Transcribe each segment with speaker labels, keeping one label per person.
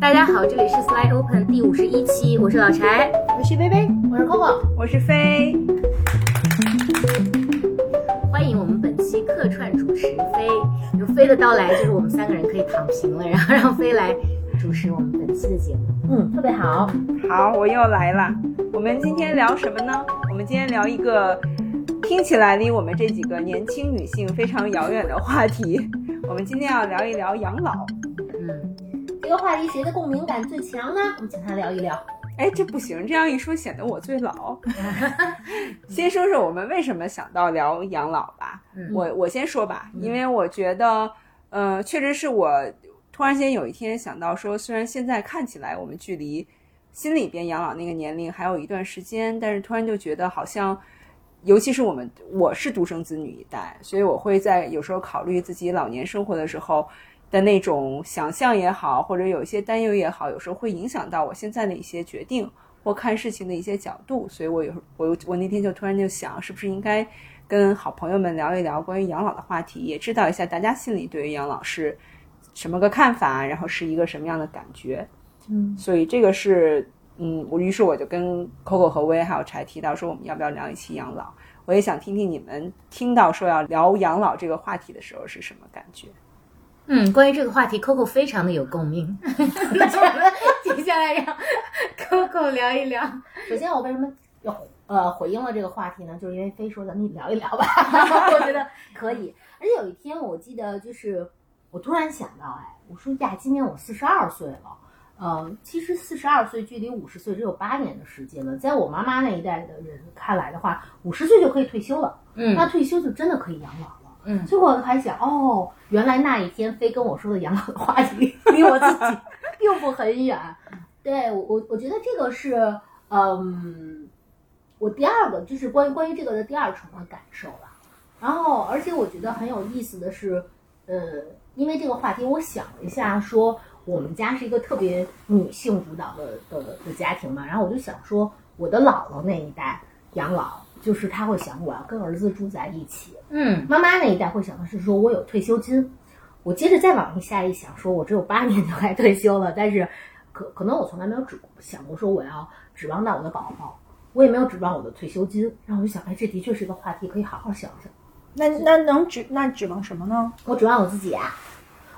Speaker 1: 大家好，这里是 Slide Open 第五十一期，我是老柴，
Speaker 2: 我是薇薇，
Speaker 3: 我是 Coco，
Speaker 4: 我是飞。
Speaker 1: 欢迎我们本期客串主持飞，有飞的到来，就是我们三个人可以躺平了，然后让飞来主持我们本期的节目。
Speaker 3: 嗯，特别好。
Speaker 4: 好，我又来了。我们今天聊什么呢？我们今天聊一个听起来离我们这几个年轻女性非常遥远的话题。我们今天要聊一聊养老。
Speaker 3: 嗯，这个话题谁的共鸣感最强呢？我们请他聊一聊。
Speaker 4: 哎，这不行，这样一说显得我最老。先说说我们为什么想到聊养老吧。我我先说吧，因为我觉得，呃，确实是我突然间有一天想到说，虽然现在看起来我们距离心里边养老那个年龄还有一段时间，但是突然就觉得好像，尤其是我们我是独生子女一代，所以我会在有时候考虑自己老年生活的时候。的那种想象也好，或者有一些担忧也好，有时候会影响到我现在的一些决定或看事情的一些角度。所以我有我我那天就突然就想，是不是应该跟好朋友们聊一聊关于养老的话题，也知道一下大家心里对于养老是什么个看法，然后是一个什么样的感觉。
Speaker 3: 嗯，
Speaker 4: 所以这个是嗯，我于是我就跟 Coco 和薇还有柴提到说，我们要不要聊一期养老？我也想听听你们听到说要聊养老这个话题的时候是什么感觉。
Speaker 1: 嗯，关于这个话题，Coco 非常的有共鸣。那我们接下来让 Coco 聊一聊。
Speaker 3: 首先，我为什么要呃回应了这个话题呢？就是因为飞说咱们聊一聊吧，我觉得可以。而且有一天，我记得就是我突然想到，哎，我说呀，今年我四十二岁了。呃，其实四十二岁距离五十岁只有八年的时间了。在我妈妈那一代的人看来的话，五十岁就可以退休了。
Speaker 1: 嗯，
Speaker 3: 那退休就真的可以养老。
Speaker 1: 嗯，
Speaker 3: 所以我还想，哦，原来那一天飞跟我说的养老的话题 离我自己并不很远。对我，我我觉得这个是，嗯，我第二个就是关于关于这个的第二重的感受了。然后，而且我觉得很有意思的是，呃，因为这个话题，我想了一下，说我们家是一个特别女性主导的的的家庭嘛，然后我就想说，我的姥姥那一代养老。就是他会想我要跟儿子住在一起，
Speaker 1: 嗯，
Speaker 3: 妈妈那一代会想的是说我有退休金，我接着再往下一想，说我只有八年就该退休了，但是可 可能我从来没有指想过说我要指望到我的宝宝，我也没有指望我的退休金，然后我就想，哎，这的确是一个话题，可以好好想想。
Speaker 2: 那那能指那指望什么呢？
Speaker 3: 我指望我自己啊，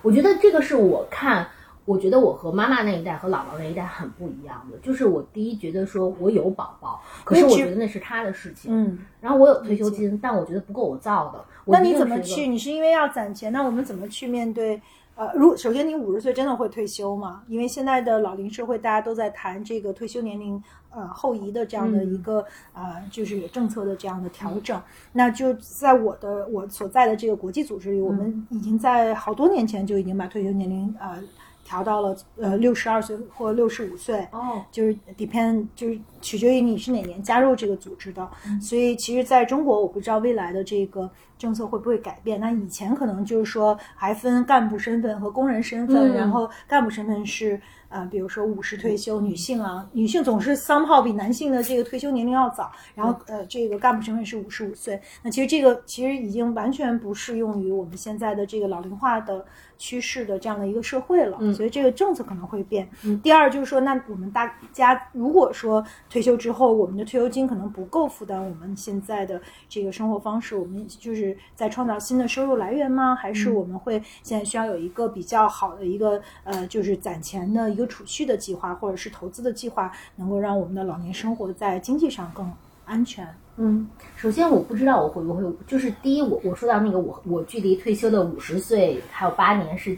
Speaker 3: 我觉得这个是我看。我觉得我和妈妈那一代和姥姥那一代很不一样的，就是我第一觉得说我有宝宝，可是我觉得那是他的事情，
Speaker 2: 嗯，
Speaker 3: 然后我有退休金，但我觉得不够我造的。
Speaker 2: 那你怎么去？你是因为要攒钱？那我们怎么去面对？呃，如首先你五十岁真的会退休吗？因为现在的老龄社会大家都在谈这个退休年龄呃后移的这样的一个呃就是政策的这样的调整。那就在我的我所在的这个国际组织里，我们已经在好多年前就已经把退休年龄呃。调到了呃六十二岁或六十五岁，
Speaker 3: 哦，
Speaker 2: 就是 depend 就是取决于你是哪年加入这个组织的，所以其实在中国我不知道未来的这个政策会不会改变。那以前可能就是说还分干部身份和工人身份，然后干部身份是。啊，比如说五十退休女性啊，女性总是 somehow 比男性的这个退休年龄要早。然后呃，这个干部身份是五十五岁。那其实这个其实已经完全不适用于我们现在的这个老龄化的趋势的这样的一个社会了。
Speaker 3: 嗯，
Speaker 2: 所以这个政策可能会变。嗯，第二就是说，那我们大家如果说退休之后，我们的退休金可能不够负担我们现在的这个生活方式，我们就是在创造新的收入来源吗？还是我们会现在需要有一个比较好的一个呃，就是攒钱的。一个储蓄的计划，或者是投资的计划，能够让我们的老年生活在经济上更安全。
Speaker 3: 嗯，首先我不知道我会不会，就是第一，我我说到那个我我距离退休的五十岁还有八年，是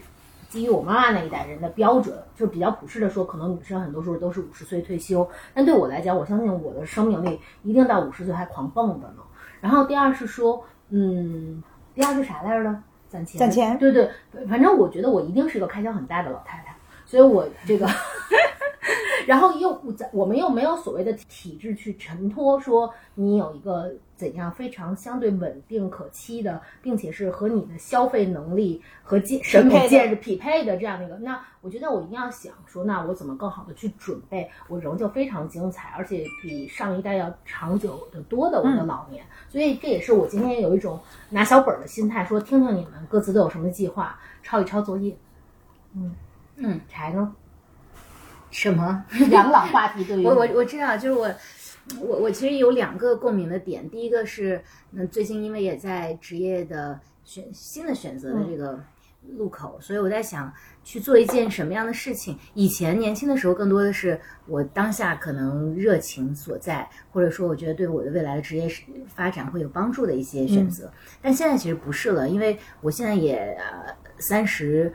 Speaker 3: 基于我妈妈那一代人的标准，就比较普世的说，可能女生很多时候都是五十岁退休。但对我来讲，我相信我的生命力一定到五十岁还狂蹦的呢。然后第二是说，嗯，第二是啥来着呢？攒钱。
Speaker 2: 攒钱。
Speaker 3: 对对，反正我觉得我一定是一个开销很大的老太太。所以，我这个，然后又我们又没有所谓的体制去承托，说你有一个怎样非常相对稳定可期的，并且是和你的消费能力和见审美见识匹配的这样的一个。那我觉得我一定要想说，那我怎么更好的去准备，我仍旧非常精彩，而且比上一代要长久的多的我的老年。所以这也是我今天有一种拿小本的心态，说听听你们各自都有什么计划，抄一抄作业。嗯。
Speaker 1: 嗯，
Speaker 3: 柴呢？
Speaker 1: 什么？
Speaker 3: 养老话题对于
Speaker 1: 我我我知道，就是我我我其实有两个共鸣的点。第一个是，嗯，最近因为也在职业的选新的选择的这个路口，所以我在想去做一件什么样的事情。以前年轻的时候，更多的是我当下可能热情所在，或者说我觉得对我的未来的职业发展会有帮助的一些选择。但现在其实不是了，因为我现在也呃三十。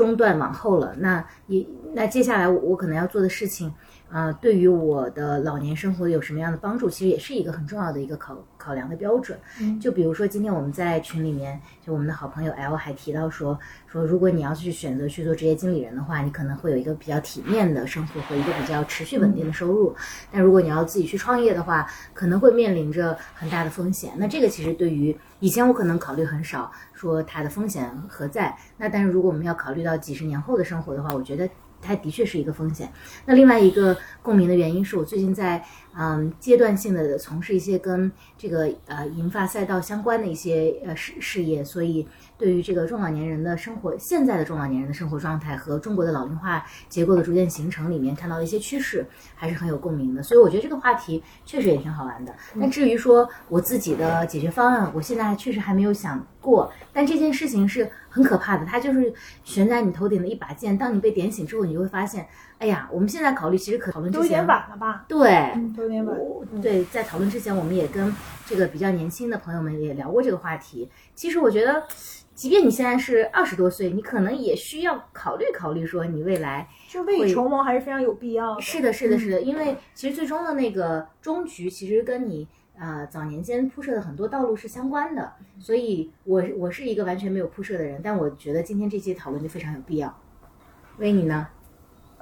Speaker 1: 中断往后了，那也那接下来我我可能要做的事情，啊，对于我的老年生活有什么样的帮助，其实也是一个很重要的一个考考量的标准。就比如说今天我们在群里面，就我们的好朋友 L 还提到说说，如果你要去选择去做职业经理人的话，你可能会有一个比较体面的生活和一个比较持续稳定的收入。但如果你要自己去创业的话，可能会面临着很大的风险。那这个其实对于以前我可能考虑很少，说它的风险何在。那但是如果我们要考虑到几十年后的生活的话，我觉得它的确是一个风险。那另外一个共鸣的原因是我最近在嗯阶段性的从事一些跟这个呃银发赛道相关的一些呃事事业，所以。对于这个中老年人的生活，现在的中老年人的生活状态和中国的老龄化结构的逐渐形成里面看到的一些趋势，还是很有共鸣的。所以我觉得这个话题确实也挺好玩的。那至于说我自己的解决方案，我现在确实还没有想过。但这件事情是很可怕的，它就是悬在你头顶的一把剑。当你被点醒之后，你就会发现，哎呀，我们现在考虑其实可讨论之前
Speaker 2: 有点晚了吧？
Speaker 1: 对，
Speaker 2: 有点晚。
Speaker 1: 对，在讨论之前，我们也跟这个比较年轻的朋友们也聊过这个话题。其实我觉得。即便你现在是二十多岁，你可能也需要考虑考虑，说你未来
Speaker 2: 就未雨绸缪还是非常有必要的。
Speaker 1: 是的，是的，是的，因为其实最终的那个终局，其实跟你呃早年间铺设的很多道路是相关的。所以，我我是一个完全没有铺设的人，但我觉得今天这期讨论就非常有必要。为你呢？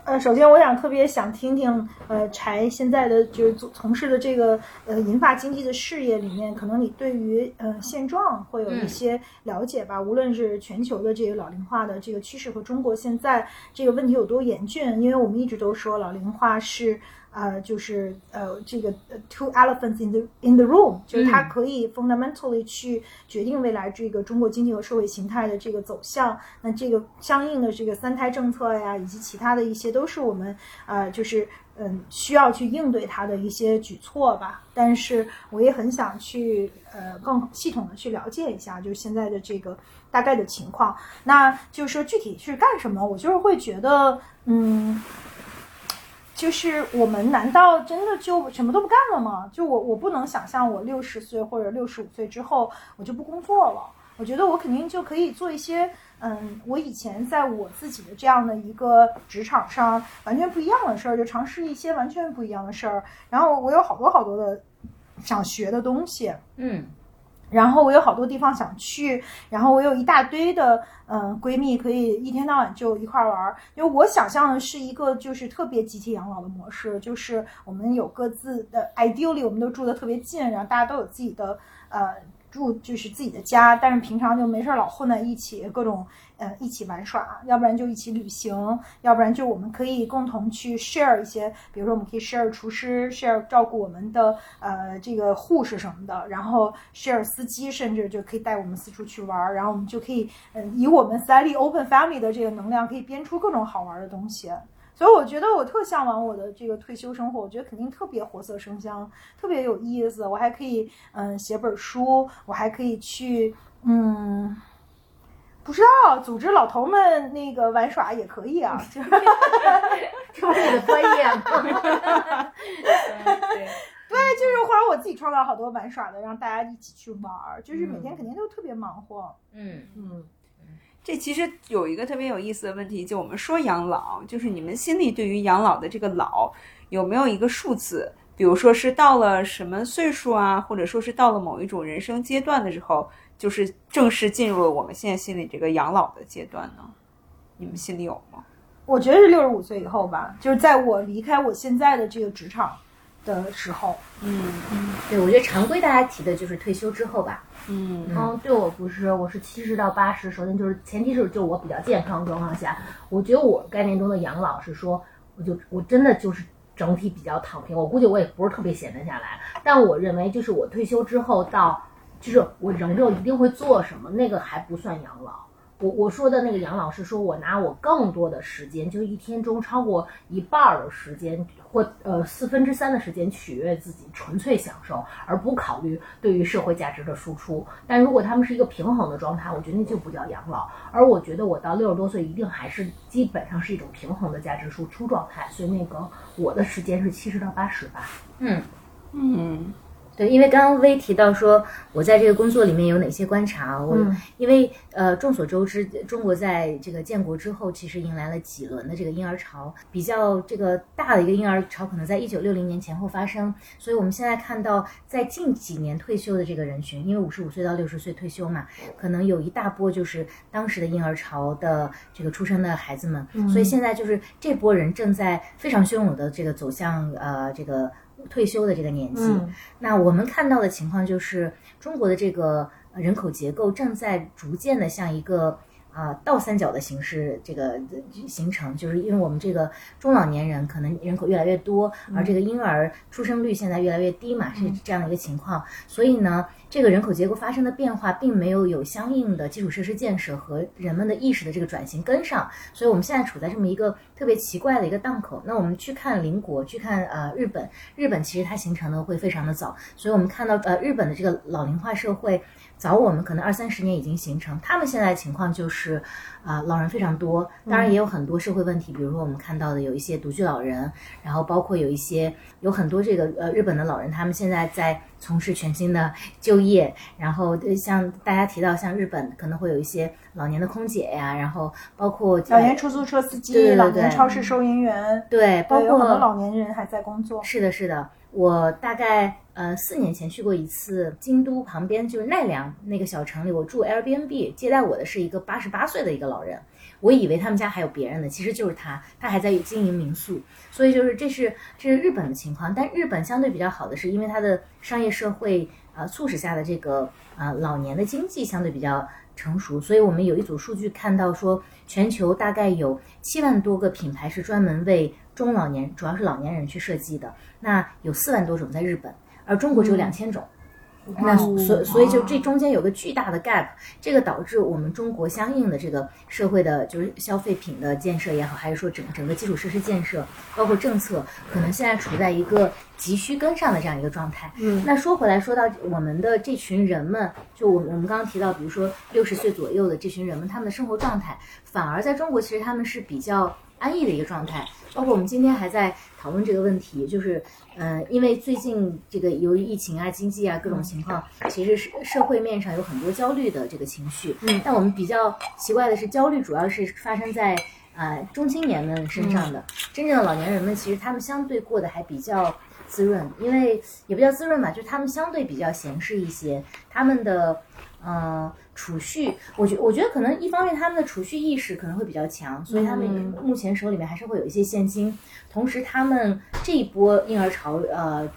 Speaker 2: 呃，首先我想特别想听听，呃，柴现在的就是从从事的这个呃银发经济的事业里面，可能你对于呃现状会有一些了解吧？无论是全球的这个老龄化的这个趋势和中国现在这个问题有多严峻，因为我们一直都说老龄化是。呃，就是呃，这个 two elephants in the in the room，就是它可以 fundamentally 去决定未来这个中国经济和社会形态的这个走向。那这个相应的这个三胎政策呀，以及其他的一些，都是我们呃，就是嗯，需要去应对它的一些举措吧。但是我也很想去呃，更系统的去了解一下，就是现在的这个大概的情况。那就是说具体是干什么，我就是会觉得嗯。就是我们难道真的就什么都不干了吗？就我我不能想象我六十岁或者六十五岁之后我就不工作了。我觉得我肯定就可以做一些，嗯，我以前在我自己的这样的一个职场上完全不一样的事儿，就尝试一些完全不一样的事儿。然后我有好多好多的想学的东西，
Speaker 1: 嗯。
Speaker 2: 然后我有好多地方想去，然后我有一大堆的嗯闺蜜可以一天到晚就一块玩儿，因为我想象的是一个就是特别集体养老的模式，就是我们有各自的 ideally 我们都住的特别近，然后大家都有自己的呃。住就是自己的家，但是平常就没事儿老混在一起，各种呃一起玩耍，要不然就一起旅行，要不然就我们可以共同去 share 一些，比如说我们可以 share 厨师，share 照顾我们的呃这个护士什么的，然后 share 司机，甚至就可以带我们四处去玩儿，然后我们就可以嗯以我们 sally open family 的这个能量，可以编出各种好玩的东西。所以我觉得我特向往我的这个退休生活，我觉得肯定特别活色生香，特别有意思。我还可以嗯写本书，我还可以去嗯，不知道组织老头们那个玩耍也可以啊，就是
Speaker 1: 这是你的专业吗？
Speaker 2: 对 对，就是或者我自己创造好多玩耍的，让大家一起去玩儿，就是每天肯定都特别忙活。
Speaker 1: 嗯嗯。
Speaker 4: 这其实有一个特别有意思的问题，就我们说养老，就是你们心里对于养老的这个老有没有一个数字？比如说是到了什么岁数啊，或者说是到了某一种人生阶段的时候，就是正式进入了我们现在心里这个养老的阶段呢？你们心里有吗？
Speaker 2: 我觉得是六十五岁以后吧，就是在我离开我现在的这个职场的时候。
Speaker 1: 嗯嗯，对，我觉得常规大家提的就是退休之后吧。
Speaker 3: 嗯，嗯，对我不是，我是七十到八十。首先就是前提是，就我比较健康状况下，我觉得我概念中的养老是说，我就我真的就是整体比较躺平。我估计我也不是特别闲得下来，但我认为就是我退休之后到，就是我仍旧一定会做什么，那个还不算养老。我我说的那个养老是说我拿我更多的时间，就是一天中超过一半的时间或呃四分之三的时间取悦自己，纯粹享受，而不考虑对于社会价值的输出。但如果他们是一个平衡的状态，我觉得那就不叫养老。而我觉得我到六十多岁一定还是基本上是一种平衡的价值输出状态，所以那个我的时间是七十到八十吧。
Speaker 1: 嗯。
Speaker 4: 嗯，
Speaker 1: 对，因为刚刚微提到说，我在这个工作里面有哪些观察？我、因为呃，众所周知，中国在这个建国之后，其实迎来了几轮的这个婴儿潮，比较这个大的一个婴儿潮，可能在一九六零年前后发生。所以我们现在看到，在近几年退休的这个人群，因为五十五岁到六十岁退休嘛，可能有一大波就是当时的婴儿潮的这个出生的孩子们，所以现在就是这波人正在非常汹涌的这个走向呃这个。退休的这个年纪，那我们看到的情况就是，中国的这个人口结构正在逐渐的向一个啊倒三角的形式这个形成，就是因为我们这个中老年人可能人口越来越多，而这个婴儿出生率现在越来越低嘛，是这样的一个情况，所以呢。这个人口结构发生的变化，并没有有相应的基础设施建设和人们的意识的这个转型跟上，所以我们现在处在这么一个特别奇怪的一个档口。那我们去看邻国，去看呃日本，日本其实它形成的会非常的早，所以我们看到呃日本的这个老龄化社会。早我们可能二三十年已经形成，他们现在情况就是，啊，老人非常多，当然也有很多社会问题，比如说我们看到的有一些独居老人，然后包括有一些有很多这个呃日本的老人，他们现在在从事全新的就业，然后像大家提到像日本可能会有一些老年的空姐呀，然后包括
Speaker 2: 老年出租车司机、老年超市收银员，
Speaker 1: 对，包括
Speaker 2: 很多老年人还在工作。
Speaker 1: 是的，是的。我大概呃四年前去过一次京都旁边就是奈良那个小城里，我住 Airbnb，接待我的是一个八十八岁的一个老人，我以为他们家还有别人呢，其实就是他，他还在经营民宿，所以就是这是这是日本的情况，但日本相对比较好的是因为它的商业社会呃促使下的这个呃老年的经济相对比较成熟，所以我们有一组数据看到说全球大概有七万多个品牌是专门为中老年，主要是老年人去设计的。那有四万多种在日本，而中国只有两千种。那所所以就这中间有个巨大的 gap，这个导致我们中国相应的这个社会的就是消费品的建设也好，还是说整整个基础设施建设，包括政策，可能现在处在一个急需跟上的这样一个状态。
Speaker 2: 嗯，
Speaker 1: 那说回来，说到我们的这群人们，就我我们刚刚提到，比如说六十岁左右的这群人们，他们的生活状态，反而在中国其实他们是比较安逸的一个状态。包括我们今天还在讨论这个问题，就是，呃，因为最近这个由于疫情啊、经济啊各种情况，其实是社会面上有很多焦虑的这个情绪。
Speaker 2: 嗯，
Speaker 1: 但我们比较奇怪的是，焦虑主要是发生在呃中青年们身上的，真正的老年人们其实他们相对过得还比较滋润，因为也不叫滋润吧，就是他们相对比较闲适一些，他们的。嗯，储蓄，我觉我觉得可能一方面他们的储蓄意识可能会比较强，所以他们目前手里面还是会有一些现金。同时，他们这一波婴儿潮呃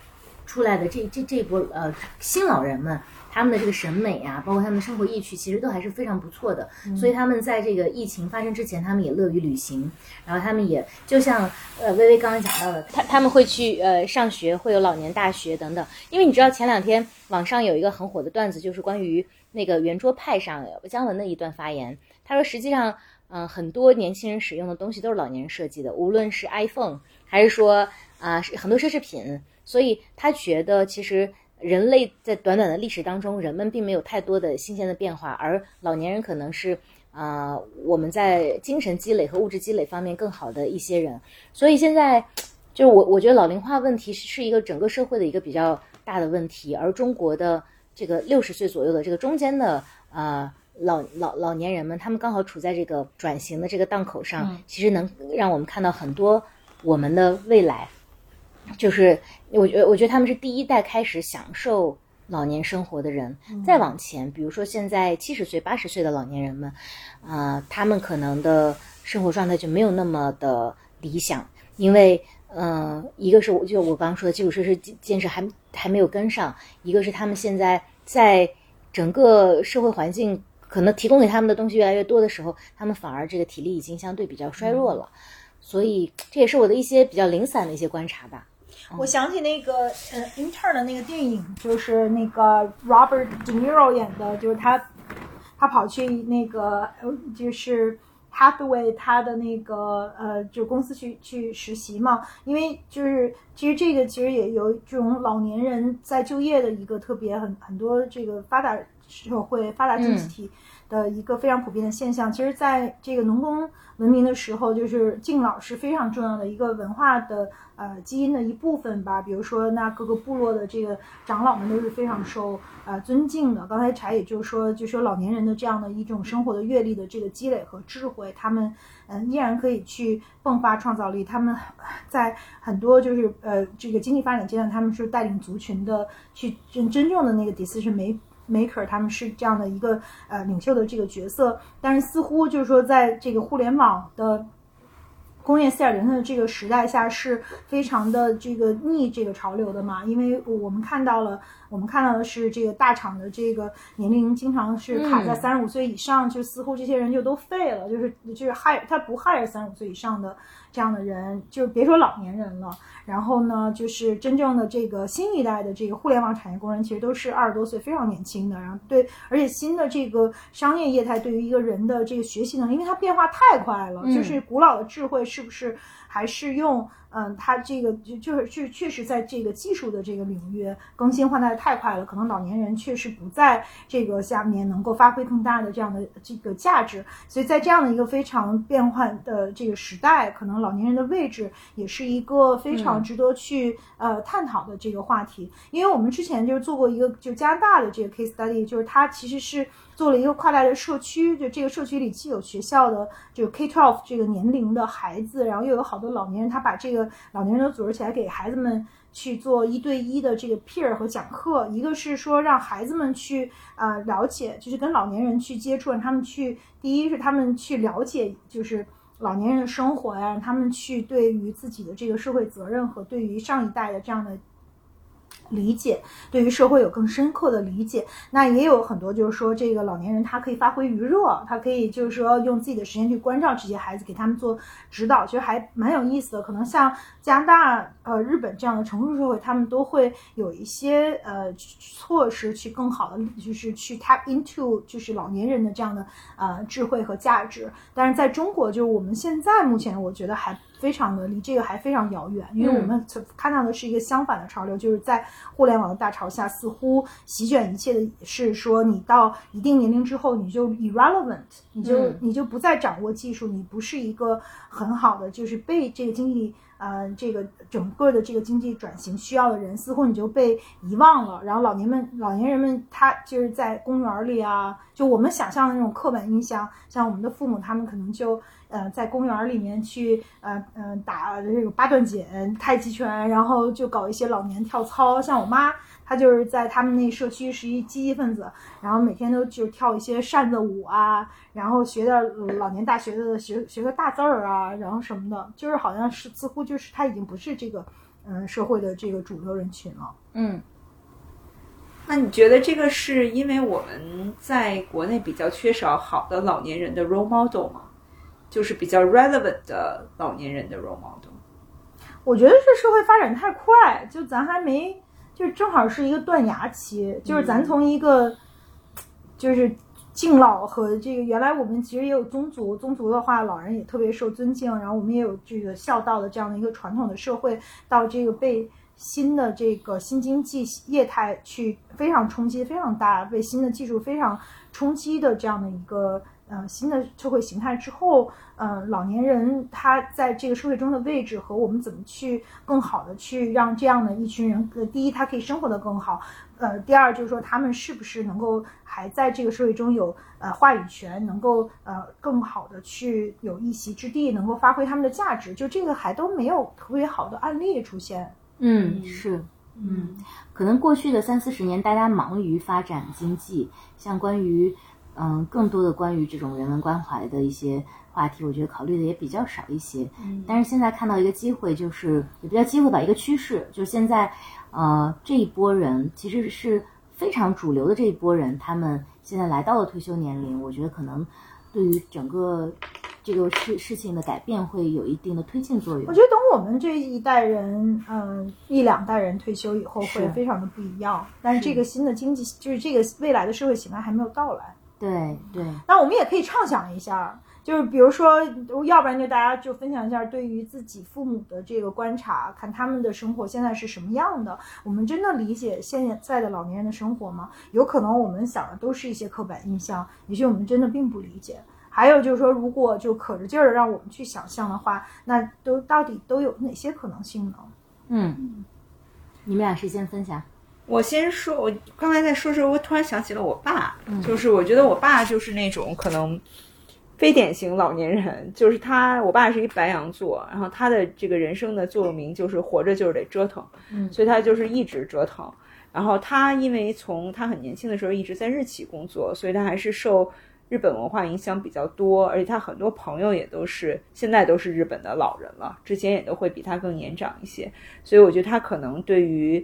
Speaker 1: 出来的这这这一波呃新老人们。他们的这个审美啊，包括他们的生活意趣，其实都还是非常不错的。所以他们在这个疫情发生之前，他们也乐于旅行。然后他们也就像呃微微刚刚讲到的，他他们会去呃上学，会有老年大学等等。因为你知道前两天网上有一个很火的段子，就是关于那个圆桌派上姜文的一段发言。他说，实际上嗯很多年轻人使用的东西都是老年人设计的，无论是 iPhone 还是说啊很多奢侈品。所以他觉得其实。人类在短短的历史当中，人们并没有太多的新鲜的变化，而老年人可能是啊，我们在精神积累和物质积累方面更好的一些人。所以现在，就是我我觉得老龄化问题是是一个整个社会的一个比较大的问题，而中国的这个六十岁左右的这个中间的呃老老老年人们，他们刚好处在这个转型的这个档口上，其实能让我们看到很多我们的未来。就是我觉我觉得他们是第一代开始享受老年生活的人。再往前，比如说现在七十岁、八十岁的老年人们，啊，他们可能的生活状态就没有那么的理想，因为，嗯，一个是我就我刚刚说的基础设施建设还还没有跟上，一个是他们现在在整个社会环境可能提供给他们的东西越来越多的时候，他们反而这个体力已经相对比较衰弱了。所以这也是我的一些比较零散的一些观察吧。
Speaker 2: 我想起那个呃，Intern 的那个电影，就是那个 Robert De Niro 演的，就是他，他跑去那个呃就是 Hathaway 他的那个呃就公司去去实习嘛，因为就是其实这个其实也有这种老年人在就业的一个特别很很多这个发达社会发达经济体。的一个非常普遍的现象，其实，在这个农耕文明的时候，就是敬老是非常重要的一个文化的呃基因的一部分吧。比如说，那各个部落的这个长老们都是非常受呃尊敬的。刚才柴也就说，就说老年人的这样的一种生活的阅历的这个积累和智慧，他们嗯依然可以去迸发创造力。他们在很多就是呃这个经济发展阶段，他们是带领族群的去真真正的那个 decision maker。Maker 他们是这样的一个呃领袖的这个角色，但是似乎就是说，在这个互联网的工业四点零的这个时代下，是非常的这个逆这个潮流的嘛？因为我们看到了，我们看到的是这个大厂的这个年龄经常是卡在三十五岁以上，就似乎这些人就都废了，就是就是 hire 他不 hire 三十五岁以上的这样的人，就别说老年人了。然后呢，就是真正的这个新一代的这个互联网产业工人，其实都是二十多岁，非常年轻的。然后对，而且新的这个商业业态对于一个人的这个学习能力，因为它变化太快了，就是古老的智慧是不是还是用？嗯，它这个就就是确确实在这个技术的这个领域更新换代太快了，可能老年人确实不在这个下面能够发挥更大的这样的这个价值，所以在这样的一个非常变换的这个时代，可能老年人的位置也是一个非常值得去呃探讨的这个话题。因为我们之前就是做过一个就加拿大的这个 case study，就是它其实是。做了一个跨代的社区，就这个社区里既有学校的就 K twelve 这个年龄的孩子，然后又有好多老年人，他把这个老年人都组织起来，给孩子们去做一对一的这个 peer 和讲课。一个是说让孩子们去啊了解，就是跟老年人去接触，让他们去第一是他们去了解，就是老年人的生活呀，让他们去对于自己的这个社会责任和对于上一代的这样的。理解对于社会有更深刻的理解，那也有很多就是说，这个老年人他可以发挥余热，他可以就是说用自己的时间去关照这些孩子，给他们做指导，其实还蛮有意思的。可能像加拿大、呃日本这样的成熟社会，他们都会有一些呃措施去更好的就是去 tap into 就是老年人的这样的呃智慧和价值。但是在中国，就是我们现在目前我觉得还。非常的离这个还非常遥远，因为我们看到的是一个相反的潮流，就是在互联网的大潮下，似乎席卷一切的是说，你到一定年龄之后，你就 irrelevant，你就你就不再掌握技术，你不是一个很好的，就是被这个经济。呃，这个整个的这个经济转型需要的人，似乎你就被遗忘了。然后老年们、老年人们，他就是在公园里啊，就我们想象的那种刻板印象，像我们的父母，他们可能就呃在公园里面去呃嗯打这个八段锦、太极拳，然后就搞一些老年跳操。像我妈。他就是在他们那社区是一积极分子，然后每天都就跳一些扇子舞啊，然后学点老年大学的学学个大字儿啊，然后什么的，就是好像是似乎就是他已经不是这个嗯社会的这个主流人群了。
Speaker 1: 嗯，
Speaker 4: 那你觉得这个是因为我们在国内比较缺少好的老年人的 role model 吗？就是比较 relevant 的老年人的 role model？
Speaker 2: 我觉得是社会发展太快，就咱还没。就正好是一个断崖期，就是咱从一个，就是敬老和这个原来我们其实也有宗族，宗族的话老人也特别受尊敬，然后我们也有这个孝道的这样的一个传统的社会，到这个被新的这个新经济业态去非常冲击非常大，被新的技术非常冲击的这样的一个。呃，新的社会形态之后，呃，老年人他在这个社会中的位置和我们怎么去更好的去让这样的一群人，呃，第一他可以生活的更好，呃，第二就是说他们是不是能够还在这个社会中有呃话语权，能够呃更好的去有一席之地，能够发挥他们的价值，就这个还都没有特别好的案例出现。
Speaker 1: 嗯，是，嗯，可能过去的三四十年，大家忙于发展经济，像关于。嗯，更多的关于这种人文关怀的一些话题，我觉得考虑的也比较少一些。嗯，但是现在看到一个机会，就是也不叫机会吧，一个趋势，就是现在，呃，这一波人其实是非常主流的这一波人，他们现在来到了退休年龄，我觉得可能对于整个这个事事情的改变会有一定的推进作用。
Speaker 2: 我觉得等我们这一代人，嗯，一两代人退休以后会非常的不一样。但是这个新的经济，就是这个未来的社会形态还没有到来。
Speaker 1: 对对，
Speaker 2: 那我们也可以畅想一下，就是比如说，要不然就大家就分享一下对于自己父母的这个观察，看他们的生活现在是什么样的。我们真的理解现在的老年人的生活吗？有可能我们想的都是一些刻板印象，也许我们真的并不理解。还有就是说，如果就可着劲儿让我们去想象的话，那都到底都有哪些可能性呢？
Speaker 1: 嗯，你们俩谁先分享？
Speaker 4: 我先说，我刚才在说的时候，我突然想起了我爸，就是我觉得我爸就是那种可能非典型老年人，就是他，我爸是一白羊座，然后他的这个人生的座右铭就是活着就是得折腾，
Speaker 1: 嗯
Speaker 4: 所以他就是一直折腾。然后他因为从他很年轻的时候一直在日企工作，所以他还是受日本文化影响比较多，而且他很多朋友也都是现在都是日本的老人了，之前也都会比他更年长一些，所以我觉得他可能对于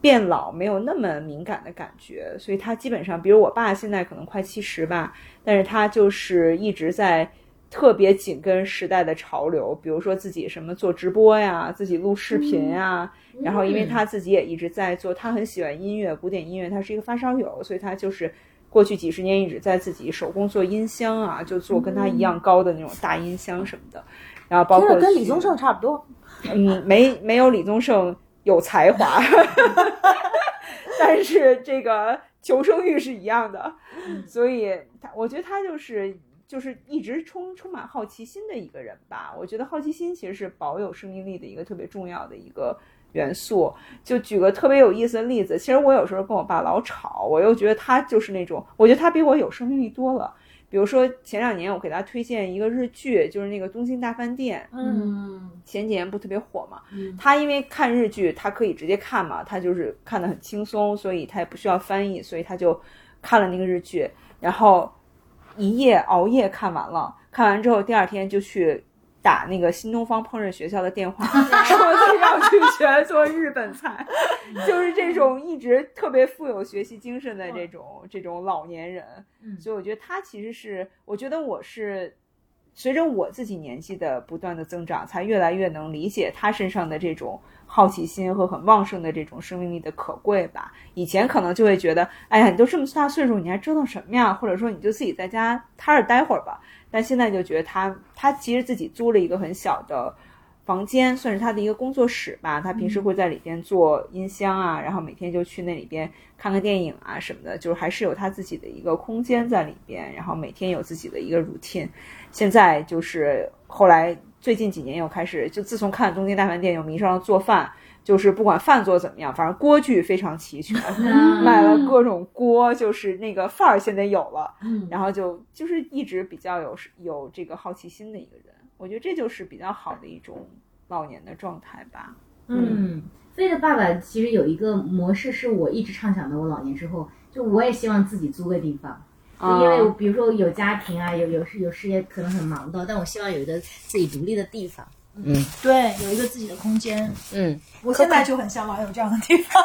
Speaker 4: 变老没有那么敏感的感觉，所以他基本上，比如我爸现在可能快七十吧，但是他就是一直在特别紧跟时代的潮流，比如说自己什么做直播呀，自己录视频呀，然后因为他自己也一直在做，他很喜欢音乐，古典音乐，他是一个发烧友，所以他就是过去几十年一直在自己手工做音箱啊，就做跟他一样高的那种大音箱什么的，然后包括
Speaker 2: 跟李宗盛差不多。
Speaker 4: 嗯，没没有李宗盛有才华，但是这个求生欲是一样的，所以他我觉得他就是就是一直充充满好奇心的一个人吧。我觉得好奇心其实是保有生命力的一个特别重要的一个元素。就举个特别有意思的例子，其实我有时候跟我爸老吵，我又觉得他就是那种，我觉得他比我有生命力多了。比如说前两年我给他推荐一个日剧，就是那个《东京大饭店》，
Speaker 1: 嗯
Speaker 4: 前几年不特别火嘛。他因为看日剧，他可以直接看嘛，他就是看的很轻松，所以他也不需要翻译，所以他就看了那个日剧，然后一夜熬夜看完了。看完之后，第二天就去打那个新东方烹饪学校的电话，说自己要去学做日本菜，就是这种一直特别富有学习精神的这种这种老年人。所以我觉得他其实是，我觉得我是随着我自己年纪的不断的增长，才越来越能理解他身上的这种好奇心和很旺盛的这种生命力的可贵吧。以前可能就会觉得，哎呀，你都这么大岁数，你还折腾什么呀？或者说你就自己在家踏实待会儿吧。但现在就觉得他，他其实自己租了一个很小的房间，算是他的一个工作室吧。他平时会在里边做音箱啊，然后每天就去那里边看看电影啊什么的，就是还是有他自己的一个空间在里边，然后每天有自己的一个 routine。现在就是后来最近几年又开始，就自从看了《东京大饭店》，又迷上了做饭。就是不管饭做怎么样，反正锅具非常齐全，买了各种锅，就是那个范儿现在有了。
Speaker 1: 嗯
Speaker 4: 然后就就是一直比较有有这个好奇心的一个人，我觉得这就是比较好的一种老年的状态吧。
Speaker 1: 嗯，飞的爸爸其实有一个模式是我一直畅想的，我老年之后，就我也希望自己租个地方。因为比如说有家庭啊，有有事有事业，可能很忙的，但我希望有一个自己独立的地方。
Speaker 2: 对，有一个自己的空间。
Speaker 1: 嗯，
Speaker 2: 我现在就很向往有这样的地方。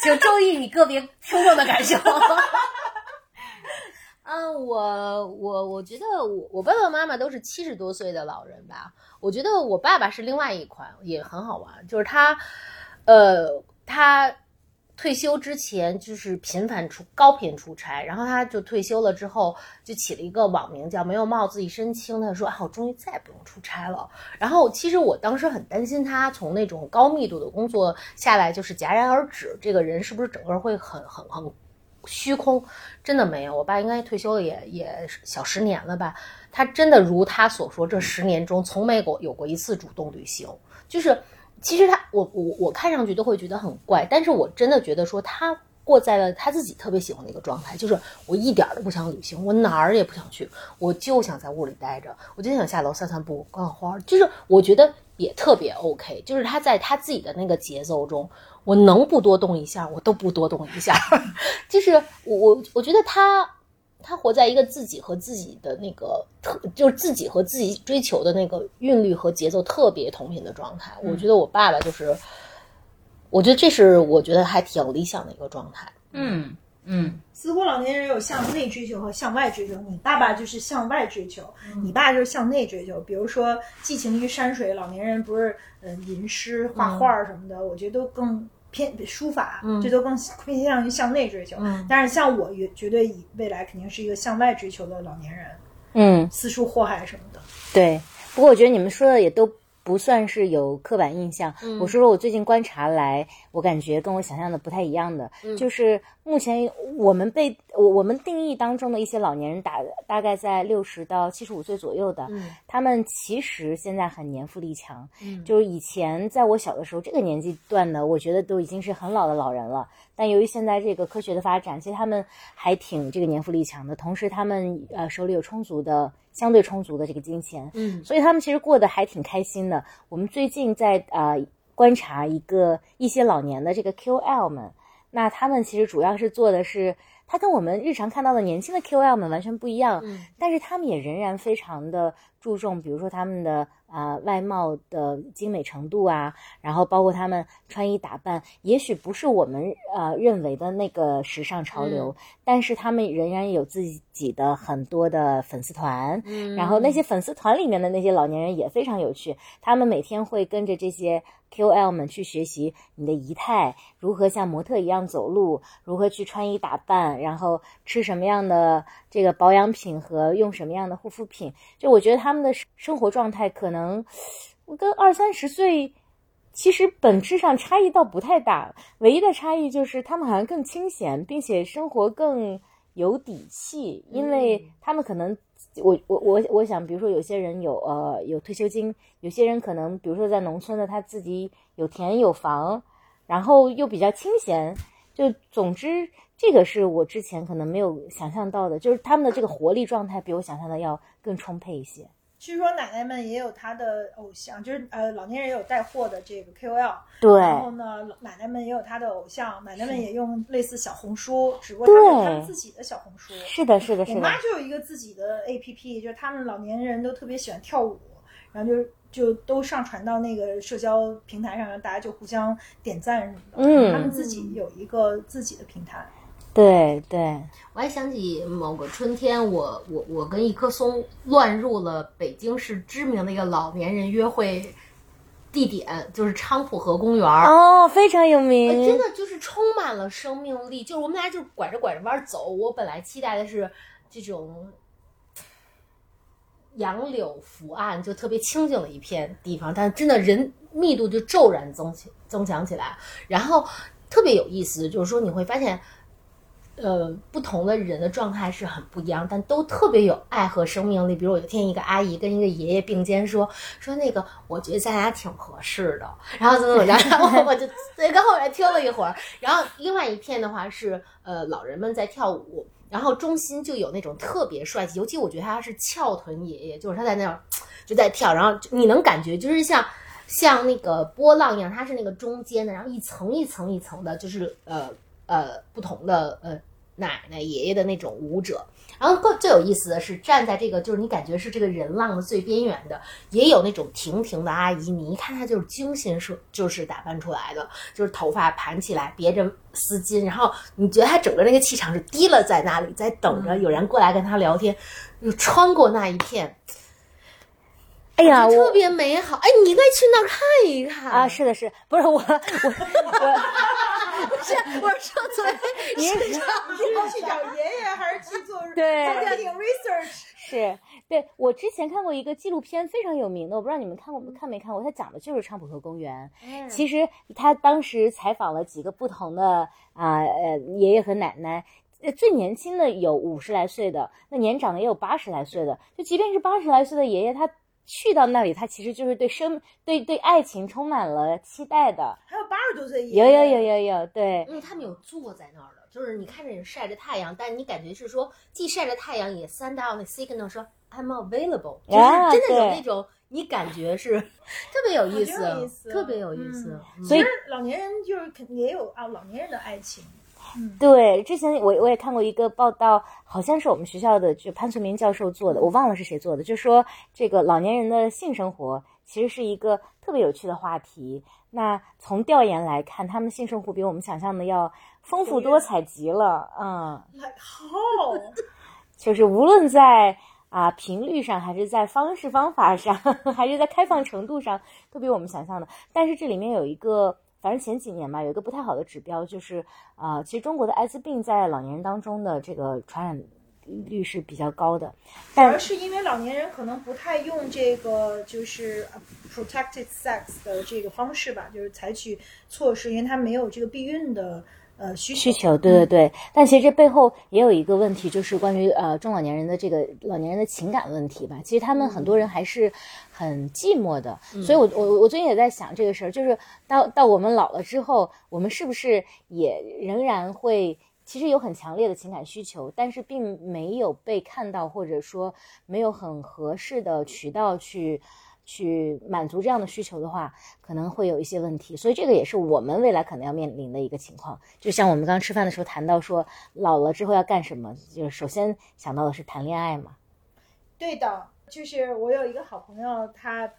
Speaker 3: 请注意你个别听众的感受。嗯，我我我觉得我我爸爸妈妈都是七十多岁的老人吧。我觉得我爸爸是另外一款，也很好玩，就是他，呃，他退休之前就是频繁出高频出差，然后他就退休了之后就起了一个网名叫“没有帽子一身轻”，他说啊，我终于再也不用出差了。然后其实我当时很担心他从那种高密度的工作下来就是戛然而止，这个人是不是整个会很很很虚空？真的没有，我爸应该退休了也也小十年了吧。他真的如他所说，这十年中从没过有过一次主动旅行，就是其实他我我我看上去都会觉得很怪，但是我真的觉得说他过在了他自己特别喜欢的一个状态，就是我一点都不想旅行，我哪儿也不想去，我就想在屋里待着，我就想下楼散散步、观看花，就是我觉得也特别 OK，就是他在他自己的那个节奏中，我能不多动一下，我都不多动一下，就是我我我觉得他。他活在一个自己和自己的那个特，就是自己和自己追求的那个韵律和节奏特别同频的状态。我觉得我爸爸就是，我觉得这是我觉得还挺理想的一个状态。
Speaker 1: 嗯嗯，
Speaker 2: 似乎老年人有向内追求和向外追求，你爸爸就是向外追求，你爸就是向内追求。比如说寄情于山水，老年人不是嗯吟诗画画什么的，我觉得都更偏书法，
Speaker 3: 嗯
Speaker 2: 这都更偏向于向内追求。
Speaker 3: 嗯
Speaker 2: 但是像我也绝对以未来肯定是一个向外追求的老年人，
Speaker 1: 嗯，
Speaker 2: 四处祸害什么的。
Speaker 1: 对。不过我觉得你们说的也都不算是有刻板印象。
Speaker 3: 嗯
Speaker 1: 我说说我最近观察来，我感觉跟我想象的不太一样的，
Speaker 3: 嗯
Speaker 1: 就是目前我们被我我们定义当中的一些老年人大大概在六十到七十五岁左右的，
Speaker 3: 嗯
Speaker 1: 他们其实现在很年富力强。
Speaker 3: 嗯
Speaker 1: 就是以前在我小的时候，这个年纪段的，我觉得都已经是很老的老人了。但由于现在这个科学的发展，其实他们还挺这个年富力强的，同时他们呃手里有充足的、相对充足的这个金钱，
Speaker 3: 嗯
Speaker 1: 所以他们其实过得还挺开心的。我们最近在呃观察一个一些老年的这个 QL 们，那他们其实主要是做的是，他跟我们日常看到的年轻的 QL 们完全不一样，
Speaker 3: 嗯。
Speaker 1: 但是他们也仍然非常的注重，比如说他们的啊、呃外貌的精美程度啊，然后包括他们穿衣打扮，也许不是我们呃认为的那个时尚潮流，但是他们仍然有自己的很多的粉丝团，
Speaker 3: 嗯
Speaker 1: 然后那些粉丝团里面的那些老年人也非常有趣，他们每天会跟着这些 KOL 们去学习你的仪态，如何像模特一样走路，如何去穿衣打扮，然后吃什么样的这个保养品和用什么样的护肤品。就我觉得他们的生活状态可能跟二三十岁。其实本质上差异倒不太大，唯一的差异就是他们好像更清闲，并且生活更有底气，因为他们可能我我我我想，比如说有些人有呃有退休金，有些人可能比如说在农村的他自己有田有房，然后又比较清闲，就总之这个是我之前可能没有想象到的，就是他们的这个活力状态比我想象的要更充沛一些。
Speaker 2: 据说奶奶们也有她的偶像，就是呃老年人也有带货的这个 KOL，
Speaker 1: 对
Speaker 2: 然后呢奶奶们也有她的偶像，奶奶们也用类似小红书，只不过他们有他们自己的小红书。
Speaker 1: 是的，是的，
Speaker 2: 我
Speaker 1: 是的
Speaker 2: 妈，就有一个自己的 APP，就是他们老年人都特别喜欢跳舞，然后就就都上传到那个社交平台上，让大家就互相点赞什么的。
Speaker 1: 嗯
Speaker 2: 他们自己有一个自己的平台。
Speaker 1: 对对，
Speaker 3: 我还想起某个春天，我我我跟一棵松乱入了北京市知名的一个老年人约会地点，就是昌蒲河公园儿。
Speaker 1: 哦，非常有名，
Speaker 3: 呃真的就是充满了生命力，就是我们俩就拐着拐着弯儿走。我本来期待的是这种杨柳伏岸，就特别清静的一片地方，但真的人密度就骤然增起增强起来。然后特别有意思，就是说你会发现，呃，不同的人的状态是很不一样，但都特别有爱和生命力。比如有一天，一个阿姨跟一个爷爷并肩说说那个，我觉得咱俩挺合适的，然后怎么怎么着，然后我就在跟后面听了一会儿。然后另外一片的话是呃老人们在跳舞，然后中心就有那种特别帅气，尤其我觉得他是翘臀爷爷，就是他在那儿就在跳，然后你能感觉就是像。像那个波浪一样，它是那个中间的，然后一层一层一层的，就是呃呃不同的呃奶奶爷爷的那种舞者。然后更最有意思的是，站在这个就是你感觉是这个人浪的最边缘的，也有那种亭亭的阿姨，你一看她就是精心设就是打扮出来的，就是头发盘起来别着丝巾，然后你觉得她整个那个气场是低了在那里，在等着有人过来跟她聊天，就穿过那一片。
Speaker 1: 哎呀，
Speaker 3: 特别美好。哎，你应该去那儿看一看
Speaker 1: 啊，是的，是，不是我我我。
Speaker 3: 不是，我说作为
Speaker 1: 您
Speaker 2: 是去找爷爷还是去做
Speaker 1: 对
Speaker 2: 做点 research？
Speaker 1: 是对我之前看过一个纪录片，非常有名的，我不知道你们看过看没看过，它讲的就是昌普河公园。其实他当时采访了几个不同的啊呃爷爷和奶奶，呃最年轻的有五十来岁的，那年长的也有八十来岁的。就即便是八十来岁的爷爷，他去到那里，他其实就是对生对对爱情充满了期待的。
Speaker 2: 还有八十多岁爷
Speaker 1: 有
Speaker 2: 爷，
Speaker 1: 有有有有，对
Speaker 3: 因为他们有坐在那儿的，就是你看着你晒着太阳，但你感觉是说既晒着太阳，也 send out 那 signal 说 I'm available，就是
Speaker 1: 啊
Speaker 3: 真的有那种你感觉是 特别有意思，特别有意思。嗯
Speaker 1: 所以
Speaker 2: 其实老年人就是肯定也有啊，老年人的爱情。
Speaker 1: 对，之前我我也看过一个报道，好像是我们学校的就潘存明教授做的，我忘了是谁做的，就说这个老年人的性生活其实是一个特别有趣的话题。那从调研来看，他们性生活比我们想象的要丰富多彩极了，嗯
Speaker 2: ，Like how？
Speaker 1: 就是无论在啊频率上，还是在方式方法上，还是在开放程度上，都比我们想象的。但是这里面有一个反正前几年吧，有一个不太好的指标，就是啊，其实中国的艾滋病在老年人当中的这个传染率是比较高的，但
Speaker 2: 是因为老年人可能不太用这个就是 protected sex 的这个方式吧，就是采取措施，因为他没有这个避孕的。呃，需
Speaker 1: 需求，对对对，但其实这背后也有一个问题，就是关于呃中老年人的这个老年人的情感问题吧。其实他们很多人还是很寂寞的，所以我我我最近也在想这个事儿，就是到到我们老了之后，我们是不是也仍然会其实有很强烈的情感需求，但是并没有被看到，或者说没有很合适的渠道去。去满足这样的需求的话，可能会有一些问题，所以这个也是我们未来可能要面临的一个情况。就像我们刚吃饭的时候谈到说，老了之后要干什么，就是首先想到的是谈恋爱嘛。
Speaker 2: 对的，就是我有一个好朋友，他。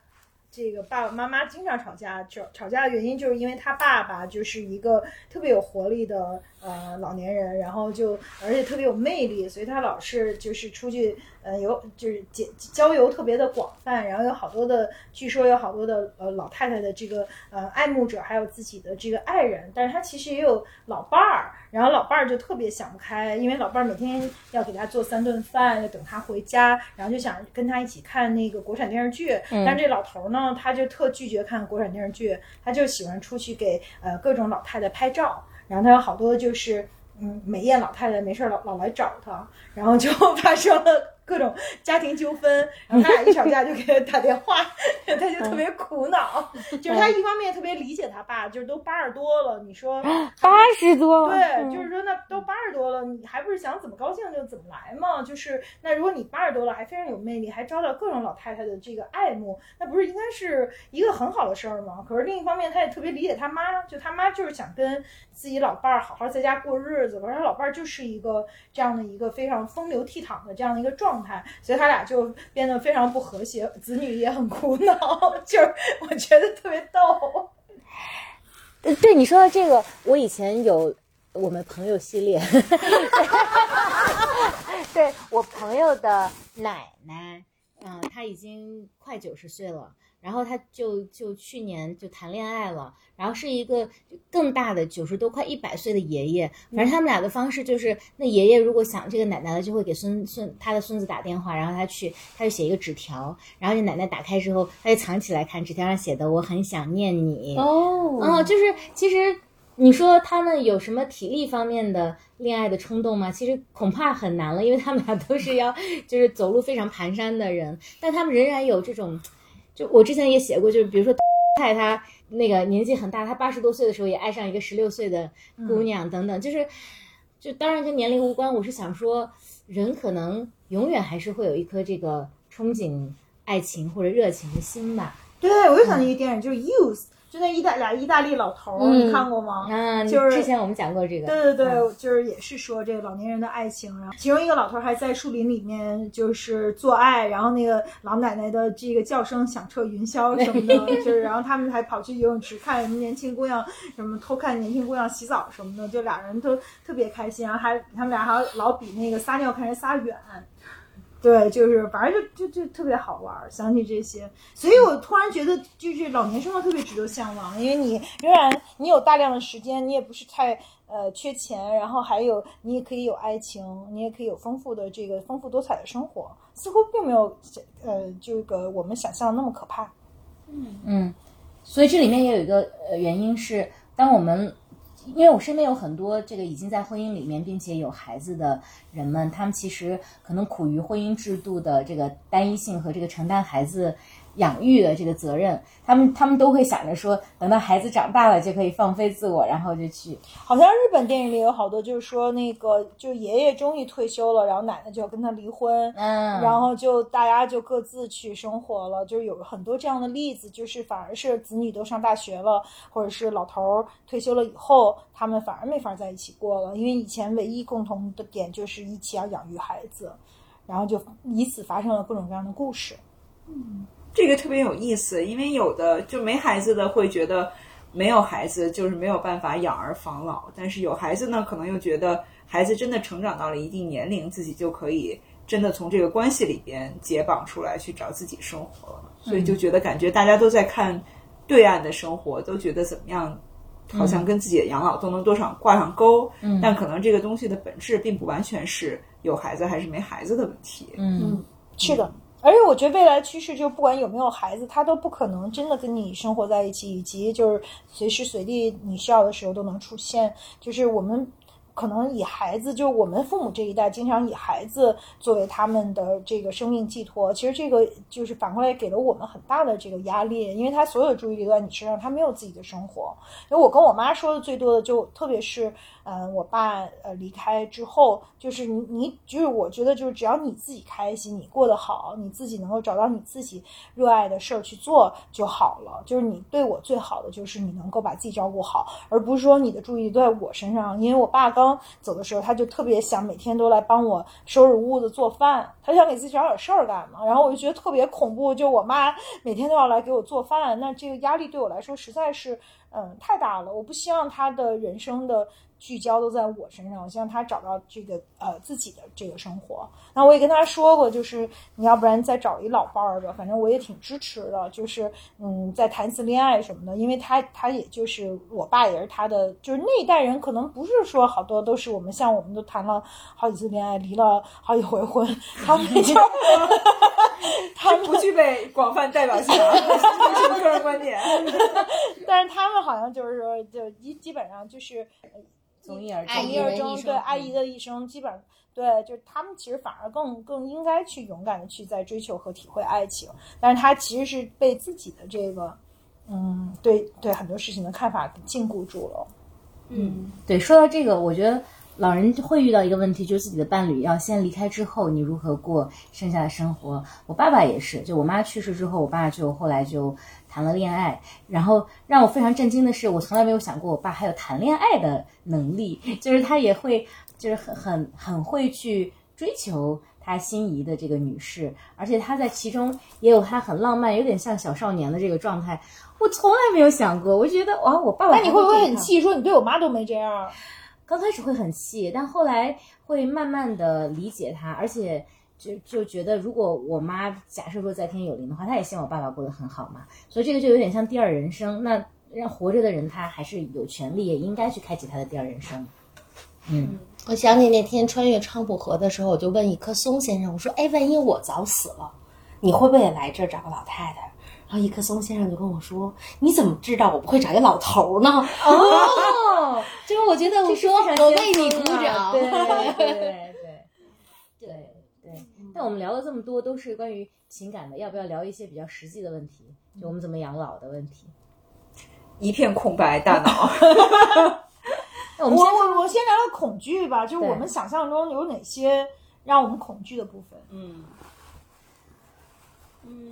Speaker 2: 这个爸爸妈妈经常吵架，吵吵架的原因就是因为他爸爸就是一个特别有活力的呃老年人，然后就而且特别有魅力，所以他老是就是出去呃有就是交交游特别的广泛，然后有好多的据说有好多的呃老太太的这个呃爱慕者，还有自己的这个爱人，但是他其实也有老伴儿。然后老伴儿就特别想不开，因为老伴儿每天要给他做三顿饭，要等他回家，然后就想跟他一起看那个国产电视剧。但这老头呢，他就特拒绝看国产电视剧，他就喜欢出去给呃各种老太太拍照。然后他有好多就是嗯美艳老太太没事老老来找他，然后就 发生了。各种家庭纠纷，然后他俩一吵架就给他打电话，他就特别苦恼。就是他一方面特别理解他爸，就是都八十多了，你说
Speaker 1: 八十多，
Speaker 2: 对，就是说那都八十多了，你还不是想怎么高兴就怎么来嘛？就是那如果你八十多了还非常有魅力，还招到各种老太太的这个爱慕，那不是应该是一个很好的事儿吗？可是另一方面，他也特别理解他妈，就他妈就是想跟自己老伴儿好好在家过日子，可是他老伴儿就是一个这样的一个非常风流倜傥的这样的一个状。态，所以他俩就变得非常不和谐，子女也很苦恼，就是我觉得特别逗。
Speaker 1: 对你说的这个，我以前有我们朋友系列，对我朋友的奶奶，嗯，她已经快九十岁了。然后他就就去年就谈恋爱了，然后是一个更大的九十多快一百岁的爷爷，反正他们俩的方式就是，那爷爷如果想这个奶奶了，就会给孙孙他的孙子打电话，然后他去他就写一个纸条，然后这奶奶打开之后，他就藏起来看，纸条上写的我很想念你
Speaker 3: 哦，
Speaker 1: 哦，就是其实你说他们有什么体力方面的恋爱的冲动吗？其实恐怕很难了，因为他们俩都是要 就是走路非常蹒跚的人，但他们仍然有这种。就我之前也写过，就是比如说，太他那个年纪很大，他八十多岁的时候也爱上一个十六岁的姑娘等等，就是，就当然跟年龄无关。我是想说，人可能永远还是会有一颗这个憧憬爱情或者热情的心吧。
Speaker 2: 对，我又想起一个电影，就是《youse》。就那意大俩意大利老头儿，你看过吗？
Speaker 1: 嗯，
Speaker 2: 就是
Speaker 1: 之前我们讲过这个。
Speaker 2: 对对对，就是也是说这个老年人的爱情，然后其中一个老头儿还在树林里面就是做爱，然后那个老奶奶的这个叫声响彻云霄什么的，就是然后他们还跑去游泳池看年轻姑娘什么偷看年轻姑娘洗澡什么的，就俩人都特别开心，然后还他们俩还老比那个撒尿看谁撒远。对，就是反正就就就特别好玩，想起这些，所以我突然觉得，就是老年生活特别值得向往，因为你仍然你有大量的时间，你也不是太呃缺钱，然后还有你也可以有爱情，你也可以有丰富的这个丰富多彩的生活，似乎并没有呃这个我们想象的那么可怕。
Speaker 1: 嗯嗯，所以这里面也有一个呃原因是，当我们。因为我身边有很多这个已经在婚姻里面并且有孩子的人们，他们其实可能苦于婚姻制度的这个单一性和这个承担孩子。养育的这个责任，他们他们都会想着说，等到孩子长大了就可以放飞自我，然后就去。
Speaker 2: 好像日本电影里有好多，就是说那个就爷爷终于退休了，然后奶奶就要跟他离婚，
Speaker 1: 嗯，
Speaker 2: 然后就大家就各自去生活了，就是有很多这样的例子，就是反而是子女都上大学了，或者是老头儿退休了以后，他们反而没法在一起过了，因为以前唯一共同的点就是一起要养育孩子，然后就以此发生了各种各样的故事，
Speaker 4: 嗯。这个特别有意思，因为有的就没孩子的会觉得没有孩子就是没有办法养儿防老，但是有孩子呢，可能又觉得孩子真的成长到了一定年龄，自己就可以真的从这个关系里边解绑出来去找自己生活了，所以就觉得感觉大家都在看对岸的生活，都觉得怎么样好像跟自己的养老都能多少挂上钩，嗯，但可能这个东西的本质并不完全是有孩子还是没孩子的问题，
Speaker 1: 嗯，
Speaker 2: 是的。而且我觉得未来趋势就不管有没有孩子，他都不可能真的跟你生活在一起，以及就是随时随地你需要的时候都能出现。就是我们可能以孩子，就我们父母这一代经常以孩子作为他们的这个生命寄托。其实这个就是反过来给了我们很大的这个压力，因为他所有注意力都在你身上，他没有自己的生活。因为我跟我妈说的最多的，就特别是。嗯，我爸呃离开之后，就是你你就是我觉得就是只要你自己开心，你过得好，你自己能够找到你自己热爱的事儿去做就好了。就是你对我最好的就是你能够把自己照顾好，而不是说你的注意力都在我身上。因为我爸刚走的时候，他就特别想每天都来帮我收拾屋子、做饭，他想给自己找点事儿干嘛。然后我就觉得特别恐怖，就我妈每天都要来给我做饭，那这个压力对我来说实在是嗯太大了。我不希望他的人生的。聚焦都在我身上，我希望他找到这个呃自己的这个生活。那我也跟他说过，就是你要不然再找一老伴儿吧，反正我也挺支持的。就是嗯，再谈次恋爱什么的，因为他他也就是我爸也是他的，就是那一代人可能不是说好多都是我们像我们都谈了好几次恋爱，离了好几回婚，他们就
Speaker 4: 他们不具备广泛代表性，个人观点？
Speaker 2: 但是他们好像就是说，就基基本上就是。
Speaker 1: 从一而
Speaker 2: 终，一而终，对阿姨的一生，基本上对，就是他们其实反而更更应该去勇敢的去在追求和体会爱情，但是他其实是被自己的这个，嗯，对对很多事情的看法禁锢住了。
Speaker 1: 嗯，对，说到这个，我觉得老人会遇到一个问题，就是自己的伴侣要先离开之后，你如何过剩下的生活？我爸爸也是，就我妈去世之后，我爸就后来就。谈了恋爱，然后让我非常震惊的是，我从来没有想过我爸还有谈恋爱的能力，就是他也会，就是很很很会去追求他心仪的这个女士，而且他在其中也有他很浪漫，有点像小少年的这个状态。我从来没有想过，我就觉得哇，我爸爸。
Speaker 2: 那你会不会很气，说你对我妈都没这样？
Speaker 1: 刚开始会很气，但后来会慢慢的理解他，而且。就就觉得，如果我妈假设说在天有灵的话，她也希望我爸爸过得很好嘛。所以这个就有点像第二人生。那让活着的人，他还是有权利，也应该去开启他的第二人生。嗯，
Speaker 3: 我想起那天穿越昌普河的时候，我就问一棵松先生，我说：“哎，万一我早死了，你会不会也来这儿找个老太太？”然后一棵松先生就跟我说：“你怎么知道我不会找一老头呢？”哦，就是我觉得我说我为你鼓掌，
Speaker 1: 对对对对。但我们聊了这么多，都是关于情感的，要不要聊一些比较实际的问题？就我们怎么养老的问题？
Speaker 4: 一片空白，大脑。
Speaker 2: 我我我先聊聊恐惧吧，就是我们想象中有哪些让我们恐惧的部分？
Speaker 1: 嗯，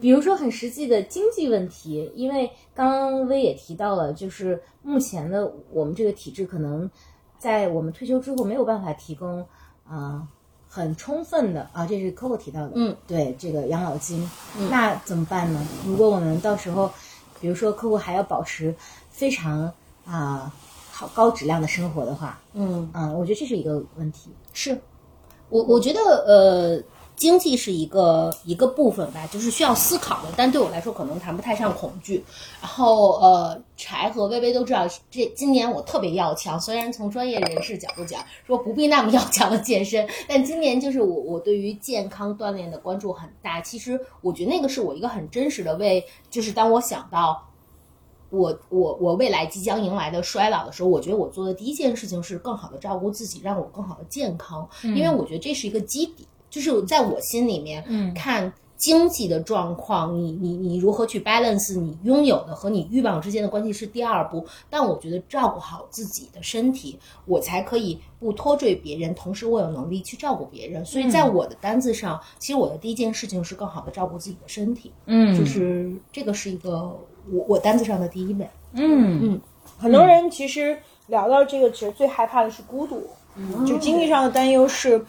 Speaker 1: 比如说很实际的经济问题，因为刚刚薇也提到了，就是目前的我们这个体制，可能在我们退休之后没有办法提供啊。很充分的啊，这是 Coco 提到的。
Speaker 3: 嗯，
Speaker 1: 对这个养老金，那怎么办呢？如果我们到时候，比如说客户还要保持非常啊好高质量的生活的话，
Speaker 3: 嗯
Speaker 1: 嗯，我觉得这是一个问题。
Speaker 3: 是，我我觉得呃。经济是一个一个部分吧，就是需要思考的，但对我来说可能谈不太上恐惧。然后呃，柴和微微都知道，这今年我特别要强。虽然从专业人士角度讲，说不必那么要强的健身，但今年就是我我对于健康锻炼的关注很大。其实我觉得那个是我一个很真实的为，就是当我想到我我我未来即将迎来的衰老的时候，我觉得我做的第一件事情是更好的照顾自己，让我更好的健康，因为我觉得这是一个基底。就是在我心里面，
Speaker 1: 嗯，
Speaker 3: 看经济的状况，你你你如何去 balance 你拥有的和你欲望之间的关系是第二步。但我觉得照顾好自己的身体，我才可以不拖坠别人，同时我有能力去照顾别人。所以在我的单子上，其实我的第一件事情是更好的照顾自己的身体。
Speaker 1: 嗯，
Speaker 3: 就是这个是一个我我单子上的第一位。
Speaker 1: 嗯
Speaker 3: 嗯，
Speaker 2: 很多人其实聊到这个，其实最害怕的是孤独，就经济上的担忧是。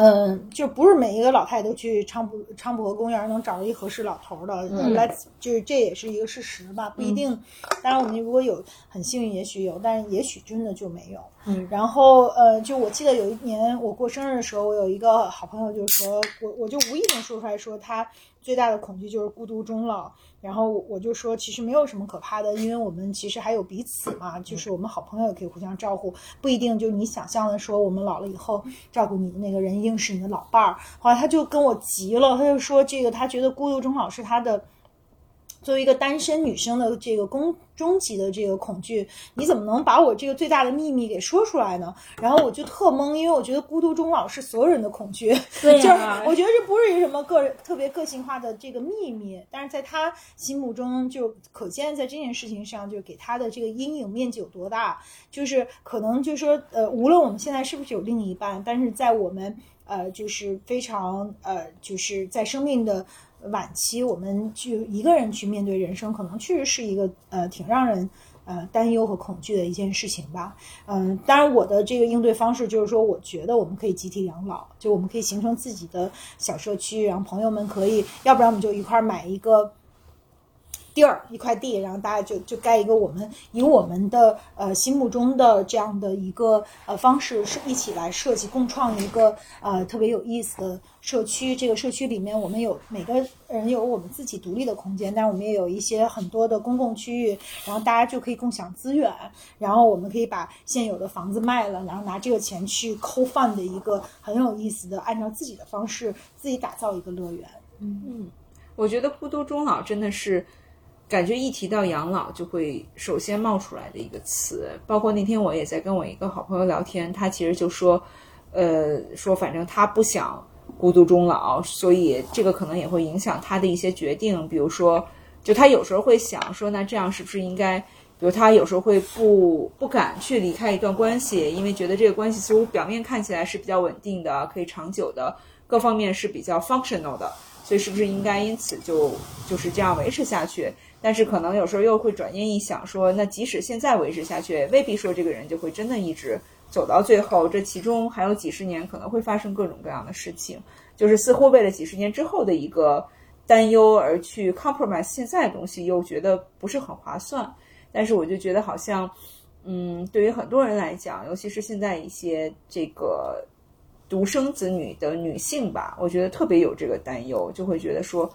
Speaker 2: 嗯，就不是每一个老太太都去昌普昌普河公园能找到一合适老头的，来就是这也是一个事实吧，不一定。当然，我们如果有很幸运，也许有，但是也许真的就没有。
Speaker 3: 嗯，
Speaker 2: 然后呃，就我记得有一年我过生日的时候，我有一个好朋友就说，我我就无意中说出来说他最大的恐惧就是孤独终老。然后我就说，其实没有什么可怕的，因为我们其实还有彼此嘛，就是我们好朋友也可以互相照顾，不一定就你想象的说，我们老了以后照顾你的那个人一定是你的老伴儿。后来他就跟我急了，他就说这个他觉得孤独终老是他的。作为一个单身女生的这个终终极的这个恐惧，你怎么能把我这个最大的秘密给说出来呢？然后我就特懵，因为我觉得孤独终老是所有人的恐惧，
Speaker 1: 对
Speaker 2: 就是我觉得这不是什么个人特别个性化的这个秘密，但是在他心目中就可见，在这件事情上，就给他的这个阴影面积有多大，就是可能就说呃，无论我们现在是不是有另一半，但是在我们呃就是非常呃就是在生命的。晚期，我们就一个人去面对人生，可能确实是一个呃挺让人呃担忧和恐惧的一件事情吧。嗯，当然我的这个应对方式就是说，我觉得我们可以集体养老，就我们可以形成自己的小社区，然后朋友们可以，要不然我们就一块儿买一个。地儿一块地，然后大家就就盖一个我们以我们的呃心目中的这样的一个呃方式是一起来设计共创一个呃特别有意思的社区。这个社区里面我们有每个人有我们自己独立的空间，但是我们也有一些很多的公共区域，然后大家就可以共享资源。然后我们可以把现有的房子卖了，然后拿这个钱去扣饭的一个很有意思的，按照自己的方式自己打造一个乐园。
Speaker 4: 嗯嗯，我觉得孤独终老真的是。感觉一提到养老，就会首先冒出来的一个词。包括那天我也在跟我一个好朋友聊天，他其实就说，呃，说反正他不想孤独终老，所以这个可能也会影响他的一些决定。比如说，就他有时候会想说，那这样是不是应该，比如他有时候会不不敢去离开一段关系，因为觉得这个关系似乎表面看起来是比较稳定的，可以长久的，各方面是比较 functional 的，所以是不是应该因此就就是这样维持下去？但是可能有时候又会转念一想，说那即使现在维持下去，未必说这个人就会真的一直走到最后。这其中还有几十年可能会发生各种各样的事情，就是似乎为了几十年之后的一个担忧而去 compromise 现在的东西，又觉得不是很划算。但是我就觉得好像，嗯，对于很多人来讲，尤其是现在一些这个独生子女的女性吧，我觉得特别有这个担忧，就会觉得说。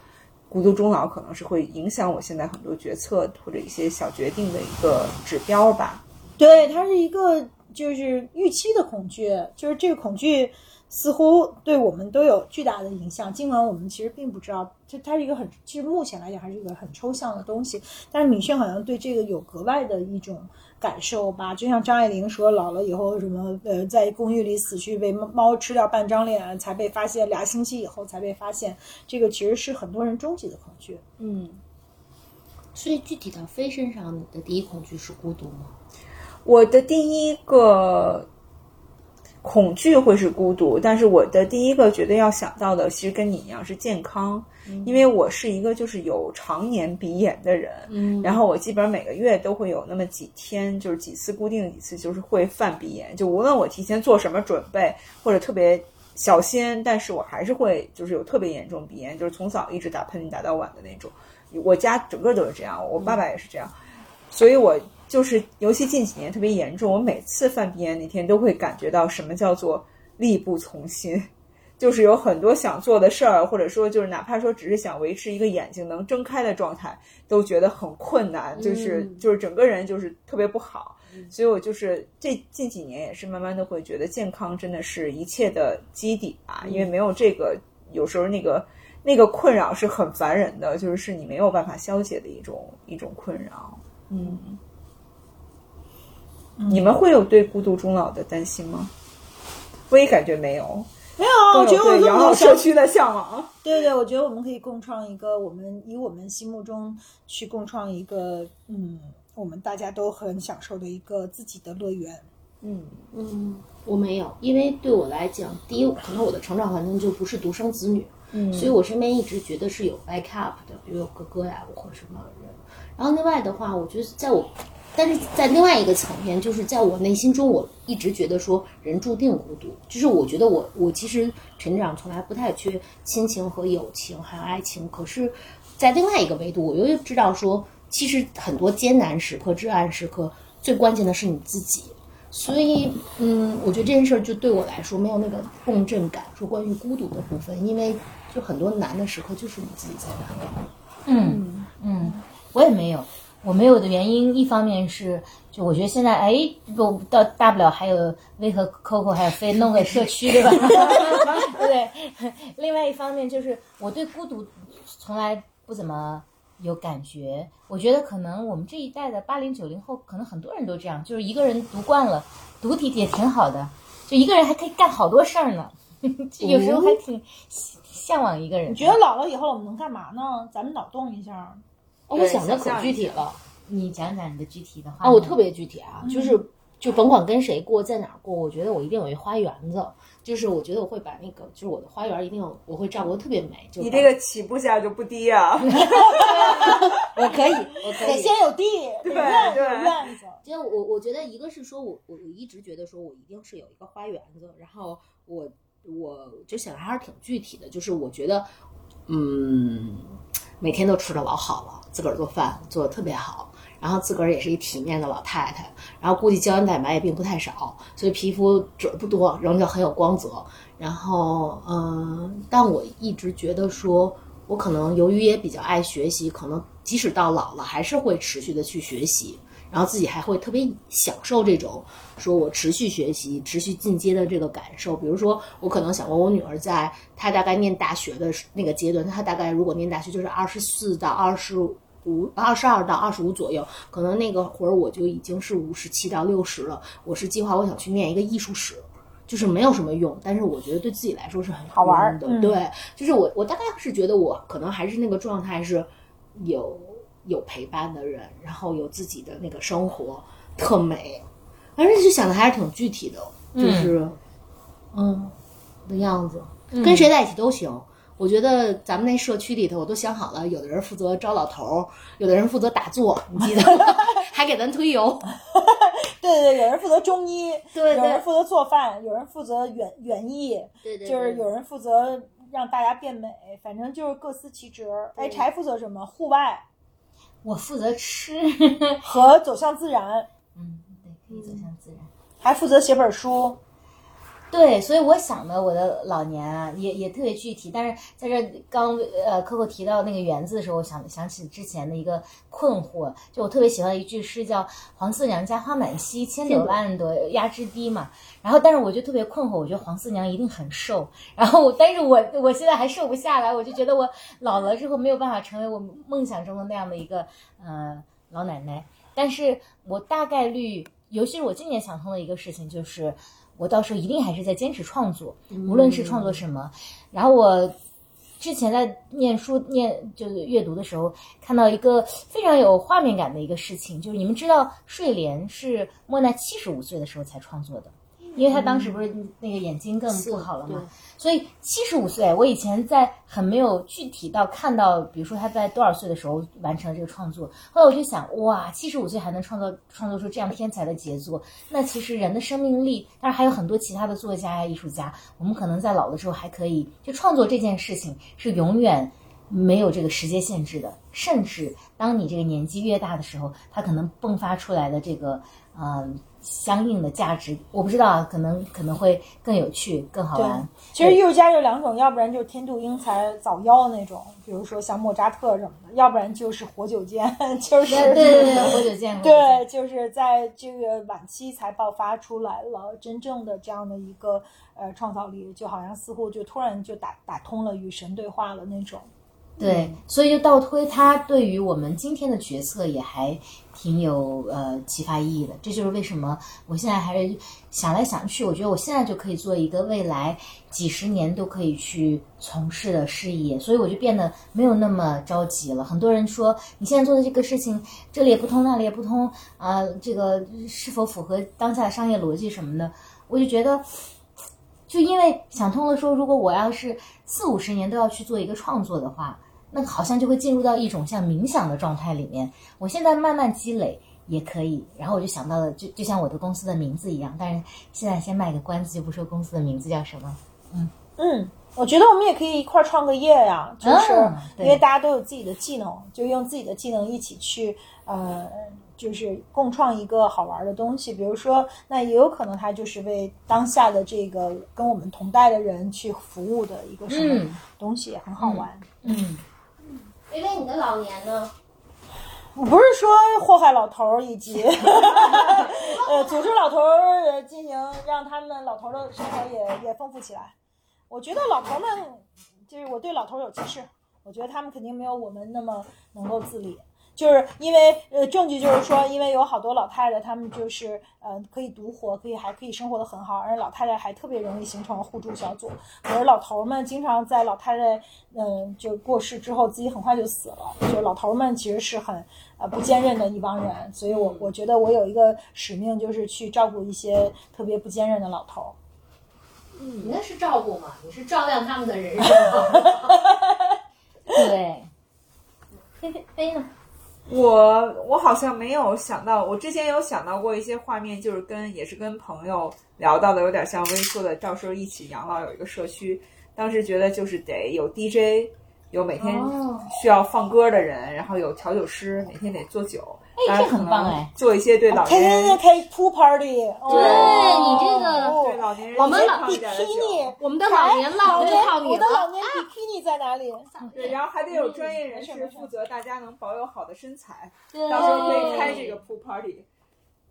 Speaker 4: 孤独终老可能是会影响我现在很多决策或者一些小决定的一个指标吧。
Speaker 2: 对，它是一个就是预期的恐惧，就是这个恐惧似乎对我们都有巨大的影响。尽管我们其实并不知道，就它是一个很，其实目前来讲还是一个很抽象的东西。但是女性好像对这个有格外的一种。感受吧，就像张爱玲说，老了以后什么呃，在公寓里死去被猫吃掉半张脸才被发现，俩星期以后才被发现，这个其实是很多人终极的恐惧。
Speaker 3: 嗯，所以具体到飞身上，你的第一恐惧是孤独吗？
Speaker 4: 我的第一个。恐惧会是孤独，但是我的第一个觉得要想到的，其实跟你一样是健康，因为我是一个就是有常年鼻炎的人，嗯，然后我基本上每个月都会有那么几天，就是几次固定的几次，就是会犯鼻炎，就无论我提前做什么准备或者特别小心，但是我还是会就是有特别严重鼻炎，就是从早一直打喷嚏打到晚的那种，我家整个都是这样，我爸爸也是这样，所以我。就是，尤其近几年特别严重。我每次犯鼻炎那天，都会感觉到什么叫做力不从心，就是有很多想做的事儿，或者说就是哪怕说只是想维持一个眼睛能睁开的状态，都觉得很困难。就是就是整个人就是特别不好。所以我就是这近几年也是慢慢的会觉得健康真的是一切的基底吧，因为没有这个，有时候那个那个困扰是很烦人的，就是是你没有办法消解的一种一种困扰。嗯。你们会有对孤独终老的担心吗？我也感觉没有，
Speaker 2: 没有。我觉得我
Speaker 4: 养老社区的向往。
Speaker 2: 对对，我觉得我们可以共创一个，我们以我们心目中去共创一个，嗯，我们大家都很享受的一个自己的乐园。
Speaker 3: 嗯嗯，我没有，因为对我来讲，第一，可能我的成长环境就不是独生子女，嗯，所以我身边一直觉得是有 backup 的，比如有哥哥呀，或者什么人。然后另外的话，我觉得在我。但是在另外一个层面，就是在我内心中，我一直觉得说人注定孤独。就是我觉得我我其实成长从来不太缺亲情和友情，还有爱情。可是，在另外一个维度，我又知道说，其实很多艰难时刻、至暗时刻，最关键的是你自己。所以，嗯，我觉得这件事儿就对我来说没有那个共振感，说关于孤独的部分，因为就很多难的时刻就是你自己在难。
Speaker 1: 嗯嗯，我也没有，我没有的原因，一方面是就我觉得现在哎，不到大不了还有威和 Coco 还有飞弄个社区对吧？对？另外一方面就是我对孤独从来不怎么有感觉，我觉得可能我们这一代的八零九零后，可能很多人都这样，就是一个人独惯了，独体也挺好的，就一个人还可以干好多事儿呢，有时候还挺向往一个人。
Speaker 2: 你觉得老了以后我们能干嘛呢？咱们脑洞一下。
Speaker 3: 哦我想的可具体了
Speaker 1: 你讲讲你的具体的话
Speaker 3: 啊！我特别具体啊，就是就甭管跟谁过，在哪儿过，我觉得我一定有一花园子。就是我觉得我会把那个，就是我的花园一定我会照顾的特别美。就
Speaker 4: 你这个起步价就不低啊！
Speaker 1: 我可以，我可
Speaker 2: 得
Speaker 1: 以。
Speaker 2: 先有地，对院
Speaker 4: 对
Speaker 2: 有院子。
Speaker 3: 因为我我觉得一个是说我我我一直觉得说我一定是有一个花园子，然后我我就想还是挺具体的，就是我觉得嗯每天都吃的老好了，自个儿做饭做的特别好，然后自个儿也是一体面的老太太，然后估计胶原蛋白也并不太少，所以皮肤褶不多，仍旧很有光泽。然后嗯，但我一直觉得说。我可能由于也比较爱学习，可能即使到老了，还是会持续的去学习，然后自己还会特别享受这种说我持续学习、持续进阶的这个感受。比如说，我可能想过，我女儿在她大概念大学的那个阶段，她大概如果念大学就是二十四到二十五、二十二到二十五左右，可能那个会儿我就已经是五十七到六十了。我是计划我想去念一个艺术史。就是没有什么用，但是我觉得对自己来说是很
Speaker 2: 好玩儿
Speaker 3: 的。
Speaker 2: 嗯
Speaker 3: 对，就是我我大概是觉得我可能还是那个状态是有有陪伴的人，然后有自己的那个生活，特美。反正就想的还是挺具体的，就是嗯的样子，跟谁在一起都行。我觉得咱们那社区里头，我都想好了，有的人负责招老头儿，有的人负责打坐，你记得吗？还给咱推油。
Speaker 2: 对对对，有人负责中医，
Speaker 3: 对对
Speaker 2: 有人负责做饭，有人负责园园艺，
Speaker 3: 对对
Speaker 2: 就是有人负责让大家变美，反正就是各司其职。哎，柴负责什么？户外
Speaker 1: 我负责吃，
Speaker 2: 和走向自然，
Speaker 1: 嗯，对，可以走向自然。
Speaker 2: 还负责写本书。
Speaker 1: 对，所以我想的我的老年啊，也也特别具体。但是在这刚呃，Coco 提到那个园子的时候，我想想起之前的一个困惑，就我特别喜欢的一句诗叫“黄四娘家花满蹊，千朵万朵压枝低”嘛。然后，但是我就特别困惑，我觉得黄四娘一定很瘦，然后但是我我现在还瘦不下来，我就觉得我老了之后没有办法成为我梦想中的那样的一个呃老奶奶。但是我大概率，尤其是我今年想通的一个事情就是。我到时候一定还是在坚持创作，无论是创作什么。然后我之前在念书念就是阅读的时候，看到一个非常有画面感的一个事情，就是你们知道睡莲是莫奈七十五岁的时候才创作的，因为他当时不是那个眼睛更不好了嘛，所以七十五岁，我以前在很没有具体到看到，比如说他在多少岁的时候完成了这个创作，后来我就想，哇，七十五岁还能创作创作出这样天才的杰作，那其实人的生命力，当然还有很多其他的作家呀、艺术家，我们可能在老的时候还可以，就创作这件事情是永远没有这个时间限制的，甚至当你这个年纪越大的时候，它可能迸发出来的这个嗯、呃相应的价值，我不知道啊，可能可能会更有趣、更好玩。
Speaker 2: 其实艺术家有两种，要不然就是天妒英才早夭那种，比如说像莫扎特什么的；要不然就是活久见，就是
Speaker 1: 对对对，活久见。
Speaker 2: 对，就是在这个晚期才爆发出来了真正的这样的一个呃创造力，就好像似乎就突然就打打通了与神对话了那种。
Speaker 1: 对，所以就倒推它对于我们今天的决策也还挺有呃启发意义的。这就是为什么我现在还是想来想去，我觉得我现在就可以做一个未来几十年都可以去从事的事业，所以我就变得没有那么着急了。很多人说你现在做的这个事情，这里也不通，那里也不通啊、这个是否符合当下的商业逻辑什么的，我就觉得。就因为想通了，说如果我要是四五十年都要去做一个创作的话，那好像就会进入到一种像冥想的状态里面。我现在慢慢积累也可以，然后我就想到了，就就像我的公司的名字一样，但是现在先卖个关子，就不说公司的名字叫什么。
Speaker 2: 嗯嗯，我觉得我们也可以一块儿创个业呀，就是
Speaker 1: 嗯
Speaker 2: 因为大家都有自己的技能，就用自己的技能一起去呃，就是共创一个好玩的东西。比如说，那也有可能它就是为当下的这个跟我们同代的人去服务的一个什么
Speaker 1: 嗯
Speaker 2: 东西，也很好玩。
Speaker 1: 嗯，
Speaker 3: 薇薇，你的老年呢？
Speaker 2: 我不是说祸害老头儿以及 呃组织老头儿呃进行让他们老头儿的生活也也丰富起来。我觉得老头儿们就是我对老头儿有歧视，我觉得他们肯定没有我们那么能够自理。就是因为呃，证据就是说，因为有好多老太太，她们就是呃可以独活，可以还可以生活的很好，而老太太还特别容易形成互助小组。可是老头儿们经常在老太太嗯、就过世之后，自己很快就死了。就老头儿们其实是很呃不坚韧的一帮人，所以我我觉得我有一个使命，就是去照顾一些特别不坚韧的老头儿。
Speaker 3: 你那是照顾嘛？你是照亮他们的人生。
Speaker 1: 对。菲菲菲呢？
Speaker 4: 我我好像没有想到，我之前有想到过一些画面，就是跟也是跟朋友聊到的，有点像微缩的，到时候一起养老有一个社区。当时觉得就是得有 DJ，有每天
Speaker 1: 哦。
Speaker 4: 需要放歌的人，然后有调酒师，每天得做酒，
Speaker 1: 哎这很棒哎。
Speaker 4: 做一些对老
Speaker 2: 开
Speaker 4: 年人
Speaker 2: 开开开 pool party，哦。
Speaker 1: 对你这个
Speaker 2: 哦
Speaker 4: 对老年人
Speaker 3: 我们老
Speaker 4: 健康一点的酒。
Speaker 2: bikini，
Speaker 3: 我们的老年唠就靠你
Speaker 2: 我的老。年 bikini 在哪里？
Speaker 4: 对，然后还得有专业人士负责大家能保有好的身材，
Speaker 1: 对
Speaker 4: 到时候可以开这个 pool party。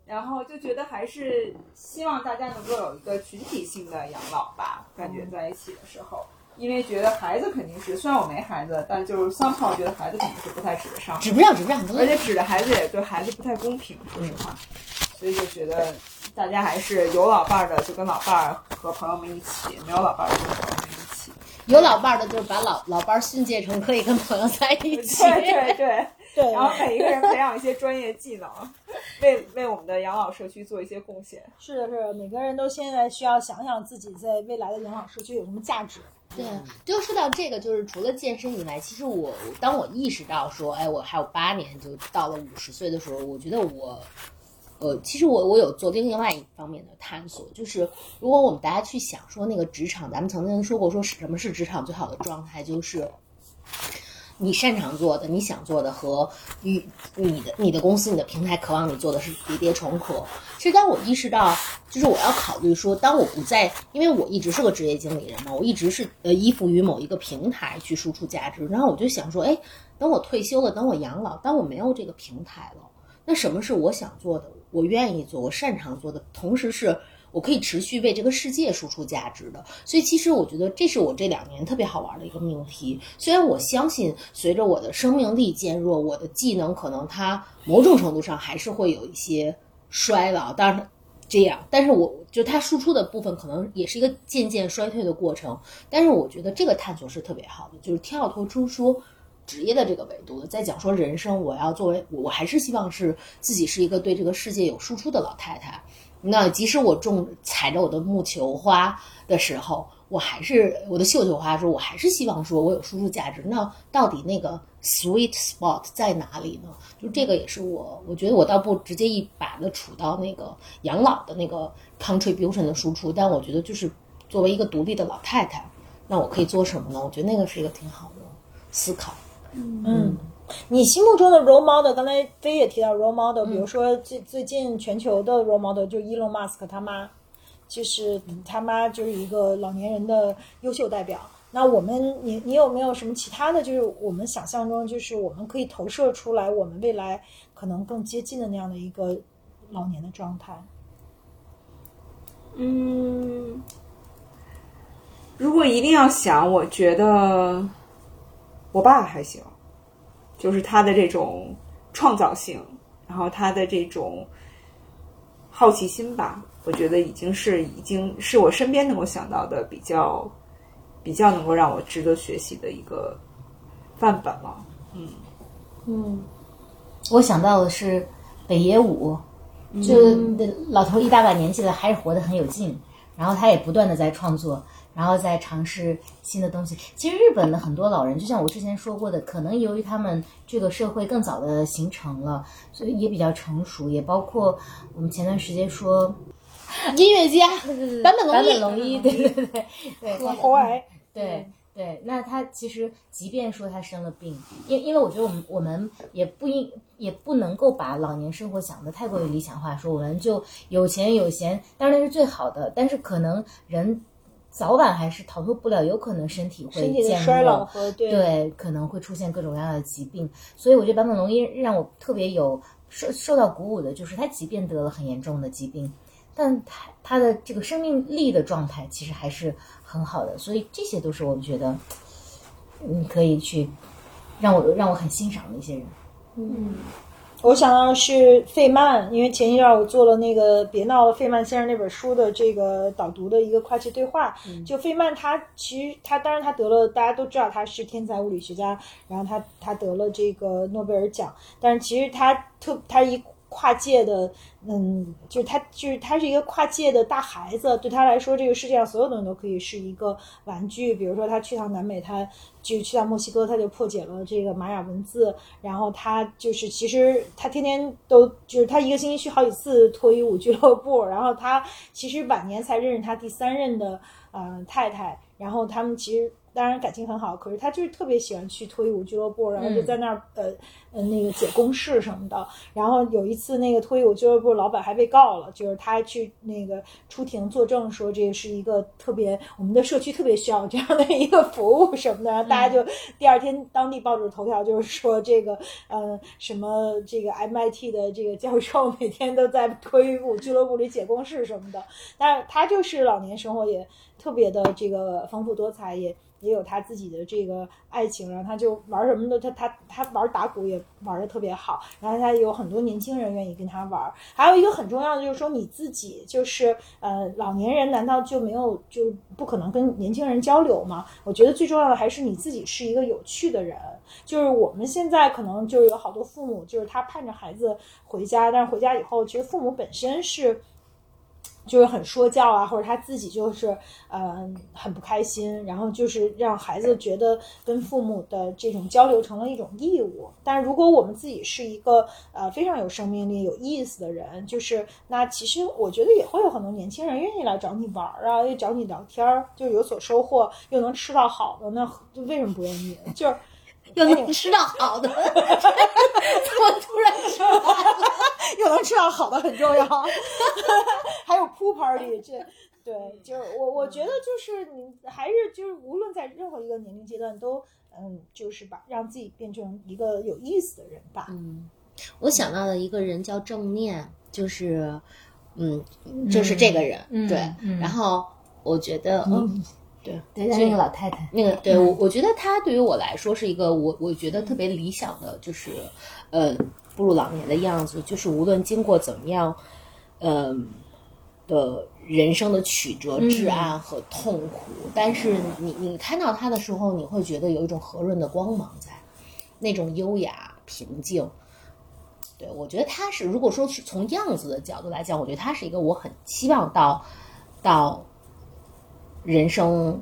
Speaker 4: 然后就觉得还是希望大家能够有一个群体性的养老吧，感觉在一起的时候，因为觉得孩子肯定是，虽然我没孩子，但就是 somehow 觉得孩子肯定是不太指得上，
Speaker 1: 指不上，指不上，
Speaker 4: 而且指着孩子也对孩子不太公平，说实话，所以就觉得大家还是有老伴儿的就跟老伴儿和朋友们一起，没有老伴儿就跟朋友们一起。
Speaker 3: 有老伴儿的，就是把老老伴儿训诫成可以跟朋友在一起。
Speaker 4: 对对对。
Speaker 2: 对，
Speaker 4: 然后每一个人培养一些专业技能，为为我们的养老社区做一些贡献。
Speaker 2: 是的，是的，每个人都现在需要想想自己在未来的养老社区有什么价值。
Speaker 3: 对，就说到这个，就是除了健身以外，其实我当我意识到说，哎，我还有八年就到了五十岁的时候，我觉得我，呃，其实我我有做另外一方面的探索，就是如果我们大家去想说那个职场，咱们曾经说过说什么是职场最好的状态，就是。你擅长做的、你想做的和与你的你的公司、你的平台渴望你做的是叠叠重合。其实当我意识到，就是我要考虑说，当我不再，因为我一直是个职业经理人嘛，我一直是呃依附于某一个平台去输出价值。然后我就想说，哎，等我退休了，等我养老，当我没有这个平台了，那什么是我想做的，我愿意做，我擅长做的，同时是。我可以持续为这个世界输出价值的，所以其实我觉得这是我这两年特别好玩的一个命题。虽然我相信随着我的生命力减弱，我的技能可能它某种程度上还是会有一些衰老，当然这样，但是我就它输出的部分可能也是一个渐渐衰退的过程。但是我觉得这个探索是特别好的，就是跳脱出说。职业的这个维度的，在讲说人生，我要作为我还是希望是自己是一个对这个世界有输出的老太太。那即使我种踩着我的木球花的时候，我还是我的绣球花说，我还是希望说我有输出价值。那到底那个 sweet spot 在哪里呢？就这个也是我，我觉得我倒不直接一把的杵到那个养老的那个 contribution 的输出，但我觉得就是作为一个独立的老太太，那我可以做什么呢？我觉得那个是一个挺好的思考。
Speaker 2: 嗯，你心目中的 role model，刚才飞也提到 role model，、比如说最最近全球的 role model 就伊隆马斯克他妈，就是他妈就是一个老年人的优秀代表。那我们，你你有没有什么其他的？就是我们想象中，就是我们可以投射出来，我们未来可能更接近的那样的一个老年的状态。
Speaker 4: 嗯，如果一定要想，我觉得我爸还行，就是他的这种创造性，然后他的这种好奇心吧，我觉得已经是已经是我身边能够想到的比较比较能够让我值得学习的一个范本了。
Speaker 2: 嗯嗯，
Speaker 1: 我想到的是北野武，就老头一大把年纪了，还是活得很有劲。然后他也不断的在创作，然后在尝试新的东西。其实日本的很多老人，就像我之前说过的，可能由于他们这个社会更早的形成了，所以也比较成熟。也包括我们前段时间说
Speaker 3: 音乐家。坂本龙一。
Speaker 1: 坂本龙一，对对对对对，
Speaker 2: 喉癌，
Speaker 1: 对对，那他其实即便说他生了病，因因为我觉得我们我们也不应也不能够把老年生活想得太过于理想化，说我们就有钱有闲，当然是最好的，但是可能人早晚还是逃脱不了，有可能身体会
Speaker 2: 衰老。和对。
Speaker 1: 对，可能会出现各种各样的疾病，所以我觉得坂本龙一让我特别有受受到鼓舞的，就是他即便得了很严重的疾病，但他他的这个生命力的状态其实还是很好的，所以这些都是我们觉得你可以去让我让我很欣赏的一些人。
Speaker 2: 嗯我想到的是费曼，因为前一段我做了那个《别闹了，费曼先生》那本书的这个导读的一个跨界对话。就费曼他其实他当然他得了，大家都知道他是天才物理学家，然后他他得了这个诺贝尔奖，但是其实他特他一跨界的，嗯，就是他就是他是一个跨界的大孩子，对他来说，这个世界上所有的人都可以是一个玩具。比如说他去趟南美，他就去到墨西哥，他就破解了这个玛雅文字，然后他就是其实他天天都就是他一个星期去好几次脱衣舞俱乐部，然后他其实晚年才认识他第三任的呃太太，然后他们其实。当然感情很好，可是他就是特别喜欢去脱衣舞俱乐部，然后就在那儿、呃呃那个解公式什么的。然后有一次那个脱衣舞俱乐部老板还被告了，就是他去那个出庭作证说这是一个特别我们的社区特别需要这样的一个服务什么的，然 后大家就第二天当地报纸头条就是说这个呃什么这个 MIT 的这个教授每天都在脱衣舞俱乐部里解公式什么的，但是他就是老年生活也特别的这个丰富多彩，也也有他自己的这个爱情，然后他就玩什么的，他他他玩打鼓也玩的特别好，然后他有很多年轻人愿意跟他玩。还有一个很重要的就是说你自己就是呃老年人难道就没有就不可能跟年轻人交流吗？我觉得最重要的还是你自己是一个有趣的人。就是我们现在可能就有好多父母，就是他盼着孩子回家，但是回家以后，其实父母本身是。就是很说教啊，或者他自己就是呃很不开心，然后就是让孩子觉得跟父母的这种交流成了一种义务。但如果我们自己是一个呃非常有生命力、有意思的人，就是那其实我觉得也会有很多年轻人愿意来找你玩儿啊，又找你聊天儿，就有所收获，又能吃到好的，那为什么不愿意？就是
Speaker 1: 又能吃到好的，怎么突然说
Speaker 2: 又 能吃到好的很重要，还有 pool party 这。对，就是我，我觉得就是你还是就是无论在任何一个年龄阶段都，嗯，就是把让自己变成一个有意思的人吧。
Speaker 3: 嗯，我想到的一个人叫正念，就是，嗯，就是这个人，
Speaker 1: 嗯
Speaker 3: 对。
Speaker 1: 嗯
Speaker 3: 然后我觉得，嗯，对，
Speaker 1: 对，那个老太太，
Speaker 3: 那个对我，我觉得她对于我来说是一个我我觉得特别理想的，就是呃步入老年的样子，就是无论经过怎么样，嗯、的人生的曲折、至暗和痛苦，但是你你看到她的时候，你会觉得有一种和润的光芒在，那种优雅平静。对，我觉得她是，如果说是从样子的角度来讲，我觉得她是一个我很希望到到人生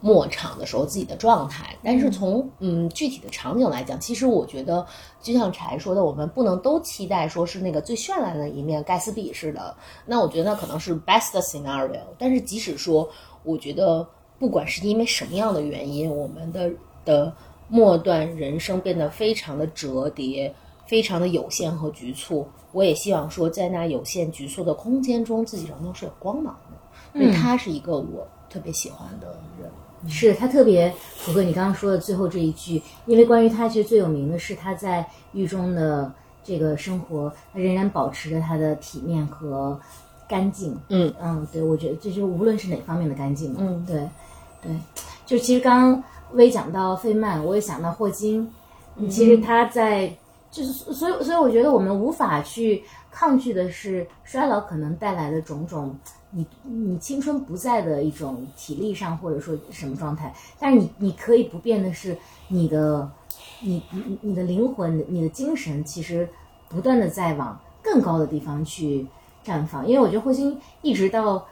Speaker 3: 末场的时候自己的状态。但是从嗯具体的场景来讲，其实我觉得就像柴说的，我们不能都期待说是那个最绚烂的一面，盖茨比似的。那我觉得那可能是 best scenario。但是即使说，我觉得不管是因为什么样的原因，我们的的末段人生变得非常的折叠。非常的有限和局促，我也希望说，在那有限局促的空间中，自己仍旧是有光芒的。所以它是一个我特别喜欢的人。
Speaker 1: 是他特别符合你刚刚说的最后这一句，因为关于他其实最有名的是他在狱中的这个生活，他仍然保持着他的体面和干净。
Speaker 3: 嗯
Speaker 1: 嗯，对，我觉得这就是无论是哪方面的干净嘛。
Speaker 3: 嗯
Speaker 1: 对对，就其实刚刚微讲到费曼，我也想到霍金，其实他在。就是，所以，所以我觉得我们无法去抗拒的是衰老可能带来的种种，你你青春不在的一种体力上或者说什么状态，但是你你可以不变的是你的，你你你的灵魂、你的精神，其实不断的在往更高的地方去绽放。因为我觉得霍金一直到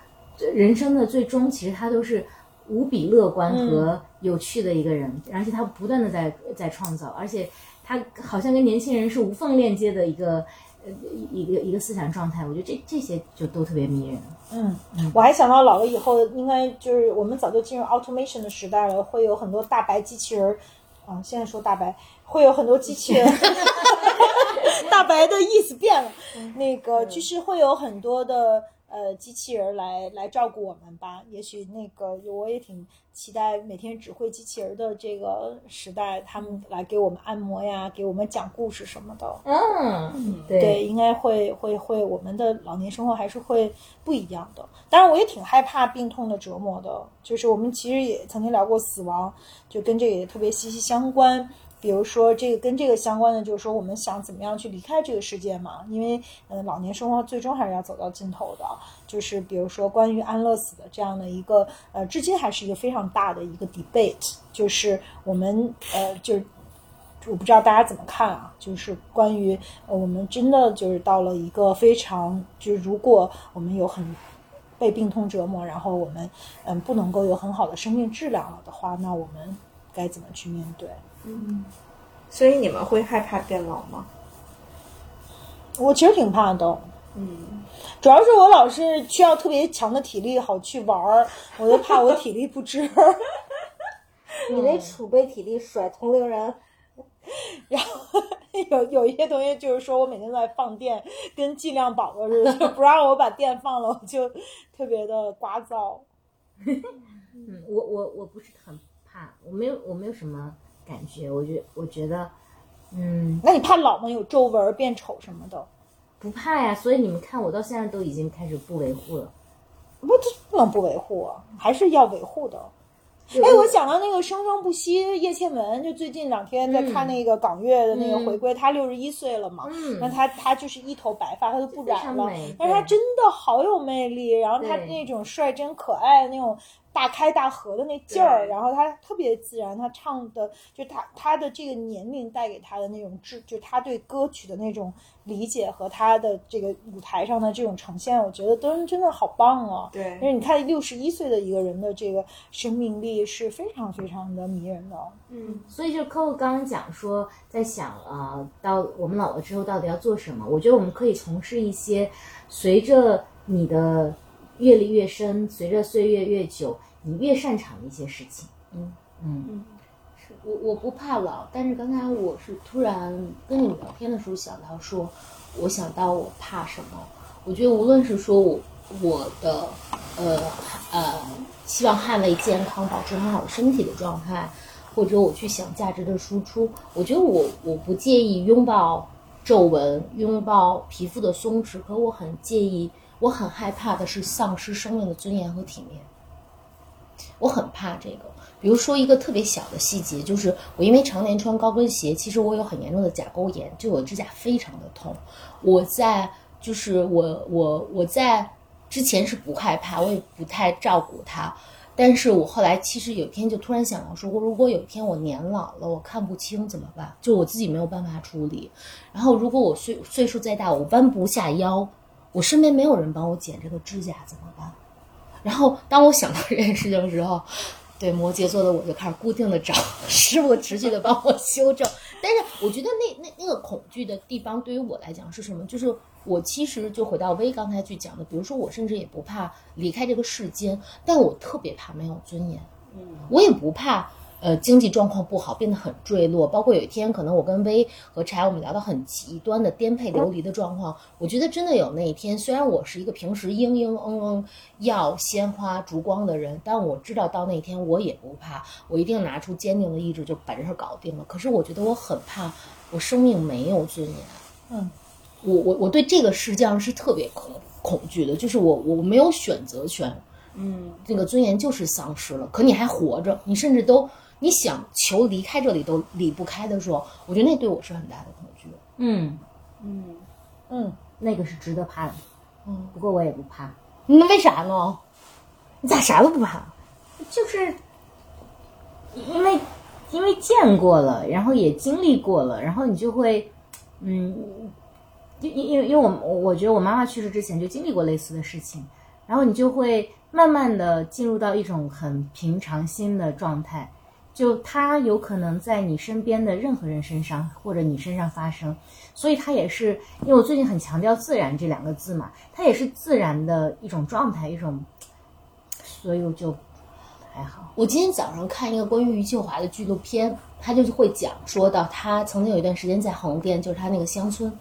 Speaker 1: 人生的最终，其实他都是无比乐观和有趣的一个人，而且他不断的在在创造，而且。他好像跟年轻人是无缝链接的一个呃一个一个思想状态，我觉得这这些就都特别迷人。
Speaker 2: 嗯，我还想到老了以后，应该就是我们早就进入 automation 的时代了，会有很多大白机器人儿啊。现在说大白，会有很多机器人。大白的意思变了，那个就是会有很多的呃机器人来来照顾我们吧。也许那个我也挺期待每天只会机器人的这个时代，他们来给我们按摩呀，给我们讲故事什么的。
Speaker 1: 嗯，
Speaker 2: 对，应该会会会，我们的老年生活还是会不一样的。当然，我也挺害怕病痛的折磨的。就是我们其实也曾经聊过死亡，就跟这个也特别息息相关。比如说，这个跟这个相关的，就是说我们想怎么样去离开这个世界嘛？因为，嗯，老年生活最终还是要走到尽头的。就是比如说关于安乐死的这样的一个，呃，至今还是一个非常大的一个 debate。就是我们，呃，就是我不知道大家怎么看啊？就是关于我们真的就是到了一个非常，就是如果我们有很被病痛折磨，然后我们嗯不能够有很好的生命质量了的话，那我们该怎么去面对？
Speaker 4: 嗯，所以你们会害怕变老吗？
Speaker 2: 我其实挺怕的，
Speaker 4: 嗯，
Speaker 2: 主要是我老是需要特别强的体力好去玩儿，我就怕我体力不支。
Speaker 3: 你那储备体力甩同龄人，
Speaker 2: 然后 有有一些同学就是说我每天都在放电，跟计量宝宝似的，就不让我把电放了，我就特别的聒噪。
Speaker 1: 嗯，我我我不是很怕，我没有我没有什么感觉，我觉我觉得，嗯，
Speaker 2: 那你怕老吗？有皱纹、变丑什么的？
Speaker 1: 不怕呀。所以你们看，我到现在都已经开始不维护了。
Speaker 2: 不，这不能不维护啊，还是要维护的。哎，我想到那个生生不息叶倩文，就最近两天在看那个港乐的那个回归，她六十一岁了嘛，
Speaker 1: 嗯
Speaker 2: 那她她就是一头白发，她都不染了但是她真的好有魅力，然后她那种率真可爱的那种大开大合的那劲儿，然后他特别自然，他唱的就他他的这个年龄带给他的那种质，就他对歌曲的那种理解和他的这个舞台上的这种呈现，我觉得都真的好棒啊！因，为你看，六十一岁的一个人的这个生命力是非常非常的迷人的。
Speaker 4: 嗯，
Speaker 1: 所以就 Coco 刚刚讲说，在想啊，到我们老了之后到底要做什么？我觉得我们可以从事一些随着你的阅历越深，随着岁月越久，你越擅长的一些事情。
Speaker 3: 嗯
Speaker 1: 嗯
Speaker 3: 是我我不怕老，但是刚才我是突然跟你们聊天的时候想到说，我想到我怕什么？我觉得无论是说我我的呃呃希望捍卫健康，保持很好的身体的状态，或者我去想价值的输出，我觉得我我不介意拥抱皱纹，拥抱皮肤的松弛，可我很介意，我很害怕的是丧失生命的尊严和体面。我很怕这个。比如说一个特别小的细节，就是我因为常年穿高跟鞋，其实我有很严重的甲沟炎，就我指甲非常的痛。我在就是我我我在之前是不害怕，我也不太照顾它，但是我后来其实有一天就突然想到说我，如果有一天我年老了，我看不清怎么办？就我自己没有办法处理。然后如果我岁岁数再大，我弯不下腰，我身边没有人帮我剪这个指甲怎么办？然后当我想到这件事情的时候，对摩羯座的我就开始固定的找师傅持续的帮我修正。但是我觉得那那那个恐惧的地方对于我来讲是什么？就是我其实就回到薇刚才去讲的，比如说我甚至也不怕离开这个世间，但我特别怕没有尊严。嗯，我也不怕。呃，经济状况不好，变得很坠落。包括有一天，可能我跟薇和柴，我们聊到很极端的颠沛流离的状况。我觉得真的有那一天，虽然我是一个平时嘤嘤嗯嗯要鲜花烛光的人，但我知道到那天我也不怕，我一定拿出坚定的意志就把这事儿搞定了。可是我觉得我很怕，我生命没有尊严。
Speaker 2: 嗯，
Speaker 3: 我我我对这个实际上是特别恐恐惧的，就是我我没有选择权。
Speaker 4: 嗯，
Speaker 3: 这个尊严就是丧失了，可你还活着，你甚至都你想求离开这里都离不开的时候，我觉得那对我是很大的恐惧。
Speaker 1: 嗯，
Speaker 4: 嗯，
Speaker 2: 嗯，
Speaker 1: 那个是值得怕的。
Speaker 3: 嗯，
Speaker 1: 不过我也不怕，
Speaker 3: 那为啥呢？你咋啥都不怕？
Speaker 1: 就是因为因为见过了，然后也经历过了，然后你就会，嗯，因因因为因为我我觉得我妈妈去世之前就经历过类似的事情，然后你就会慢慢的进入到一种很平常心的状态，就它有可能在你身边的任何人身上或者你身上发生，所以它也是因为我最近很强调自然这两个字嘛，它也是自然的一种状态，一种，所以我就还好。
Speaker 3: 我今天早上看一个关于余秀华的纪录片，他就会讲说到他曾经有一段时间在横店，就是他那个乡村，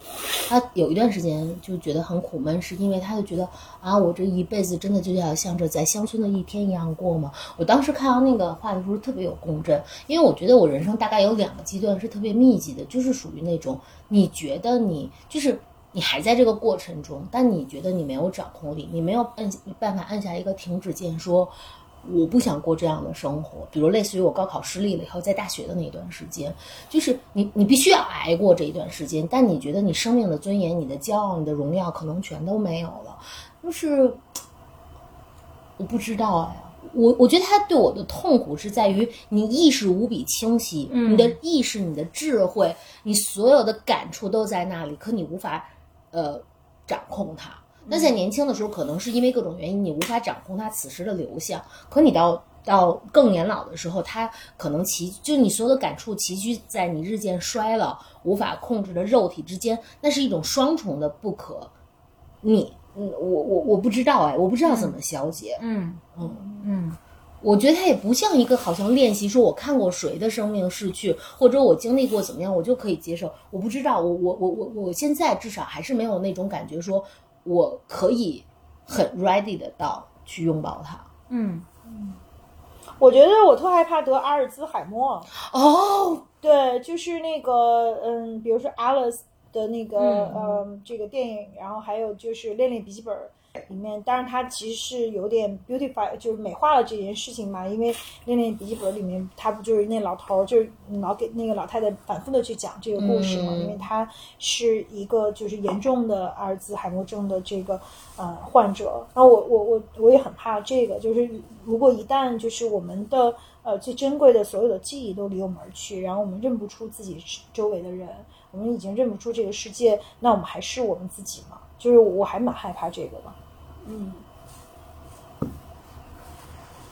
Speaker 3: 他有一段时间就觉得很苦闷，是因为他就觉得啊，我这一辈子真的就要像这在乡村的一天一样过吗？我当时看到那个话的时候特别有共振，因为我觉得我人生大概有两个阶段是特别密集的，就是属于那种你觉得你就是。你还在这个过程中，但你觉得你没有掌控力，你没有按办法按下一个停止键，说我不想过这样的生活。比如类似于我高考失利了以后，在大学的那段时间，就是你你必须要挨过这一段时间，但你觉得你生命的尊严、你的骄傲、你的荣耀可能全都没有了，就是我不知道哎。我我觉得他对我的痛苦是在于你意识无比清晰，你的意识、你的智慧、你所有的感触都在那里，可你无法。呃，掌控它。那在年轻的时候，可能是因为各种原因，你无法掌控它此时的流向。可你到到更年老的时候，它可能齐，就你所有的感触齐聚在你日渐衰老、无法控制的肉体之间，那是一种双重的不可你。嗯，我我我不知道哎，我不知道怎么消解。
Speaker 1: 嗯
Speaker 3: 嗯
Speaker 1: 嗯，
Speaker 3: 我觉得它也不像一个好像练习，说我看过谁的生命逝去，或者我经历过怎么样，我就可以接受。我不知道，我我我我我现在至少还是没有那种感觉，说我可以很 ready 的到去拥抱它。
Speaker 1: 嗯嗯
Speaker 2: 我觉得我特害怕得阿尔兹海默。
Speaker 3: 哦，
Speaker 2: 对，就是那个，嗯，比如说 Alice 的那个，嗯，这个电影，然后还有就是《恋恋笔记本》里面，当然它其实是有点 beautify，就是美化了这件事情嘛。因为《恋恋笔记本》里面，他不就是那老头儿，就是老给那个老太太反复的去讲这个故事嘛，
Speaker 3: 嗯
Speaker 2: 因为他是一个就是严重的阿尔兹海默症的这个呃患者。然后我我我我也很怕这个，就是如果一旦就是我们的呃最珍贵的所有的记忆都离我们而去，然后我们认不出自己周围的人，我们已经认不出这个世界，那我们还是我们自己吗？就是我还蛮害怕这个的。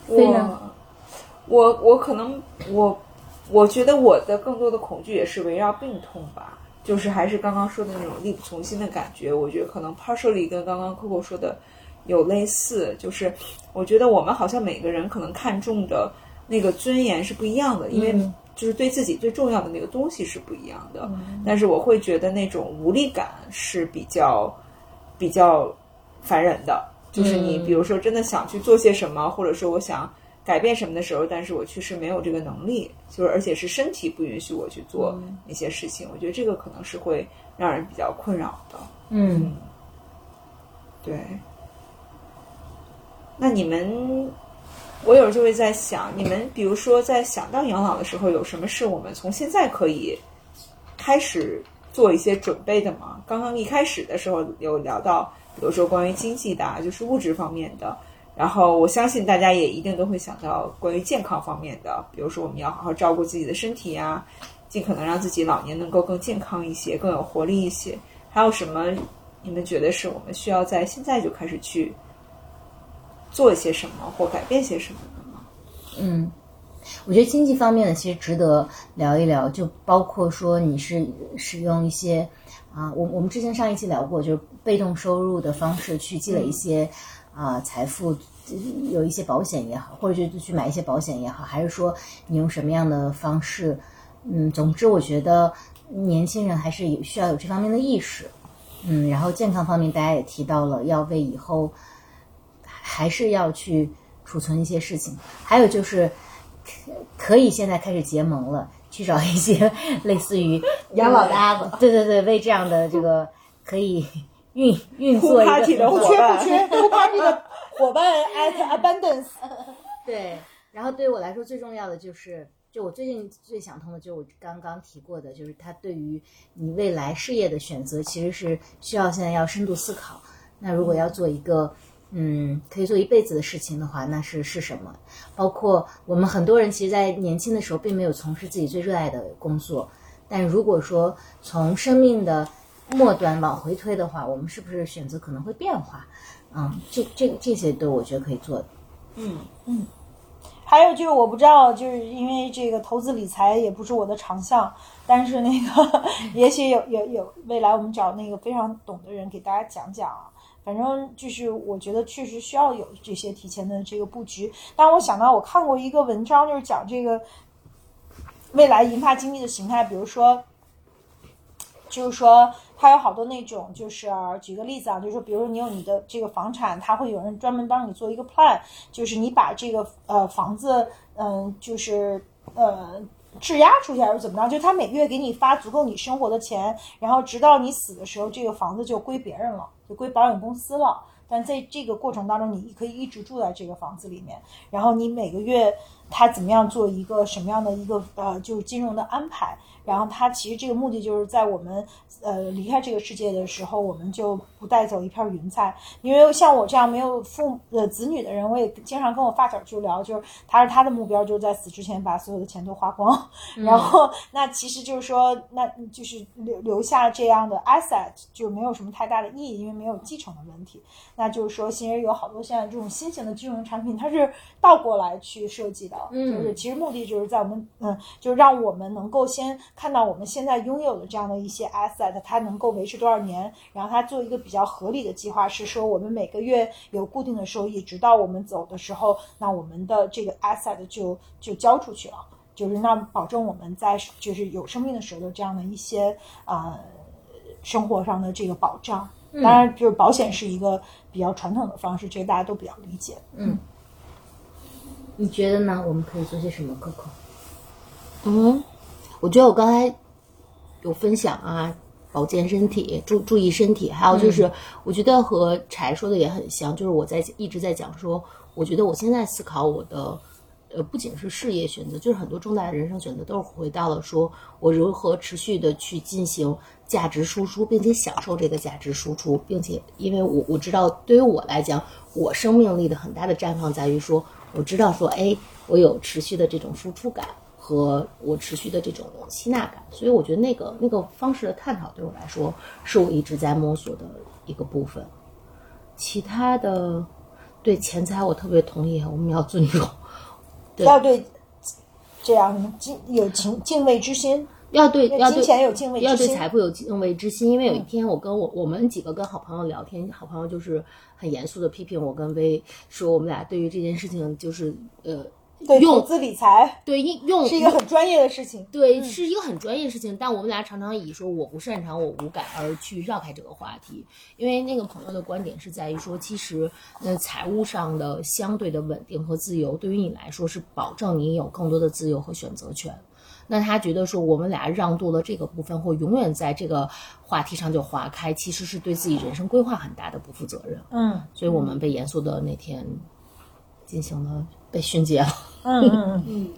Speaker 1: 非常
Speaker 4: 我我我可能我我觉得我的更多的恐惧也是围绕病痛吧，就是还是刚刚说的那种力不从心的感觉。我觉得可能 partially 跟刚刚 Coco 说的有类似，就是我觉得我们好像每个人可能看重的那个尊严是不一样的，因为就是对自己最重要的那个东西是不一样的。但是我会觉得那种无力感是比较比较烦人的，就是你比如说真的想去做些什么，或者说我想改变什么的时候，但是我确实没有这个能力，就是而且是身体不允许我去做那些事情，我觉得这个可能是会让人比较困扰的。
Speaker 1: 嗯，
Speaker 4: 对。那你们，我有时候会在想，你们比如说在想到养老的时候，有什么是我们从现在可以开始做一些准备的吗？刚刚一开始的时候有聊到，比如说关于经济的，就是物质方面的。然后我相信大家也一定都会想到关于健康方面的，比如说我们要好好照顾自己的身体呀、尽可能让自己老年能够更健康一些、更有活力一些。还有什么你们觉得是我们需要在现在就开始去做一些什么或改变些什么的吗？
Speaker 1: 嗯，我觉得经济方面的其实值得聊一聊，就包括说你是使用一些啊，我我们之前上一期聊过，就是被动收入的方式去积累一些啊财富，有一些保险也好，或者就去买一些保险也好，还是说你用什么样的方式？嗯，总之我觉得年轻人还是有需要有这方面的意识。嗯，然后健康方面，大家也提到了要为以后还是要去储存一些事情，还有就是可可以现在开始结盟了，去找一些 类似于
Speaker 3: 养老搭子。
Speaker 1: 对对对，为这样的这个可以 运运作一个
Speaker 2: 不缺不缺，不 party 的伙伴 at abundance。
Speaker 1: 对，然后对于我来说最重要的就是，就我最近最想通的，就是我刚刚提过的，就是他对于你未来事业的选择，其实是需要现在要深度思考。那如果要做一个，嗯，可以做一辈子的事情的话，那是是什么？包括我们很多人其实，在年轻的时候并没有从事自己最热爱的工作，但如果说从生命的末端往回推的话，我们是不是选择可能会变化？嗯，这这这些都我觉得可以做的。
Speaker 2: 还有就是我不知道，就是因为这个投资理财也不是我的长项，但是那个 也许有有有未来我们找那个非常懂的人给大家讲讲啊。反正就是我觉得确实需要有这些提前的这个布局。但我想到我看过一个文章，就是讲这个未来银发经济的形态，比如说，就是说它有好多那种，就是举个例子啊，就是说，比如你有你的这个房产，它会有人专门帮你做一个 plan，就是你把这个呃房子，嗯，就是呃。质押出去还是怎么着？就他每个月给你发足够你生活的钱，然后直到你死的时候，这个房子就归别人了，就归保险公司了。但在这个过程当中，你可以一直住在这个房子里面，然后你每个月他怎么样做一个什么样的一个呃，就是金融的安排。然后他其实这个目的就是在我们呃离开这个世界的时候，我们就不带走一片云彩。因为像我这样没有父呃子女的人，我也经常跟我发小就聊，就是他是他的目标就是在死之前把所有的钱都花光。然后那其实就是说，那就是留留下这样的 asset 就没有什么太大的意义，因为没有继承的问题。那就是说，其实有好多现在这种新型的金融产品，它是倒过来去设计的，就是其实目的就是在我们嗯，就是让我们能够先。看到我们现在拥有的这样的一些 asset，它能够维持多少年？然后它做一个比较合理的计划，是说我们每个月有固定的收益，直到我们走的时候，那我们的这个 asset 就就交出去了，就是那保证我们在就是有生命的时候的这样的一些呃生活上的这个保障。当然，就是保险是一个比较传统的方式，这个大家都比较理解。
Speaker 1: 嗯，你觉得呢？我们可以做些什么，Coco？
Speaker 3: 嗯。我觉得我刚才有分享啊，保健身体，注注意身体，还有就是，我觉得和柴说的也很像，就是我在一直在讲说，我觉得我现在思考我的，呃，不仅是事业选择，就是很多重大的人生选择，都是回到了说我如何持续的去进行价值输出，并且享受这个价值输出，并且因为我我知道，对于我来讲，我生命力的很大的绽放在于说，我知道说，哎，我有持续的这种输出感。和我持续的这种吸纳感，所以我觉得那个那个方式的探讨对我来说是我一直在摸索的一个部分。其他的，对钱财我特别同意，我们要尊重，
Speaker 2: 要对这样敬有敬敬畏之心，
Speaker 3: 要对要对
Speaker 2: 金钱有敬畏，
Speaker 3: 要对财富有敬畏之心。因为有一天我跟我我们几个跟好朋友聊天，好朋友就是很严肃的批评我跟薇说，我们俩对于这件事情就是呃。
Speaker 2: 对投资理财，
Speaker 3: 对用
Speaker 2: 是一个很专业的事情，
Speaker 3: 对，是一个很专业的事情。但我们俩常常以说我不擅长，我无感而去绕开这个话题。因为那个朋友的观点是在于说，其实呃财务上的相对的稳定和自由，对于你来说是保证你有更多的自由和选择权。那他觉得说我们俩让渡了这个部分，或永远在这个话题上就划开，其实是对自己人生规划很大的不负责任。
Speaker 2: 嗯，
Speaker 3: 所以我们被严肃的那天进行了。被训诫了。
Speaker 2: 嗯嗯嗯，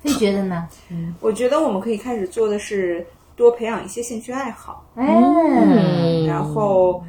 Speaker 1: 你觉得呢？
Speaker 4: 嗯，我觉得我们可以开始做的是多培养一些兴趣爱好。
Speaker 1: 嗯，
Speaker 4: 然后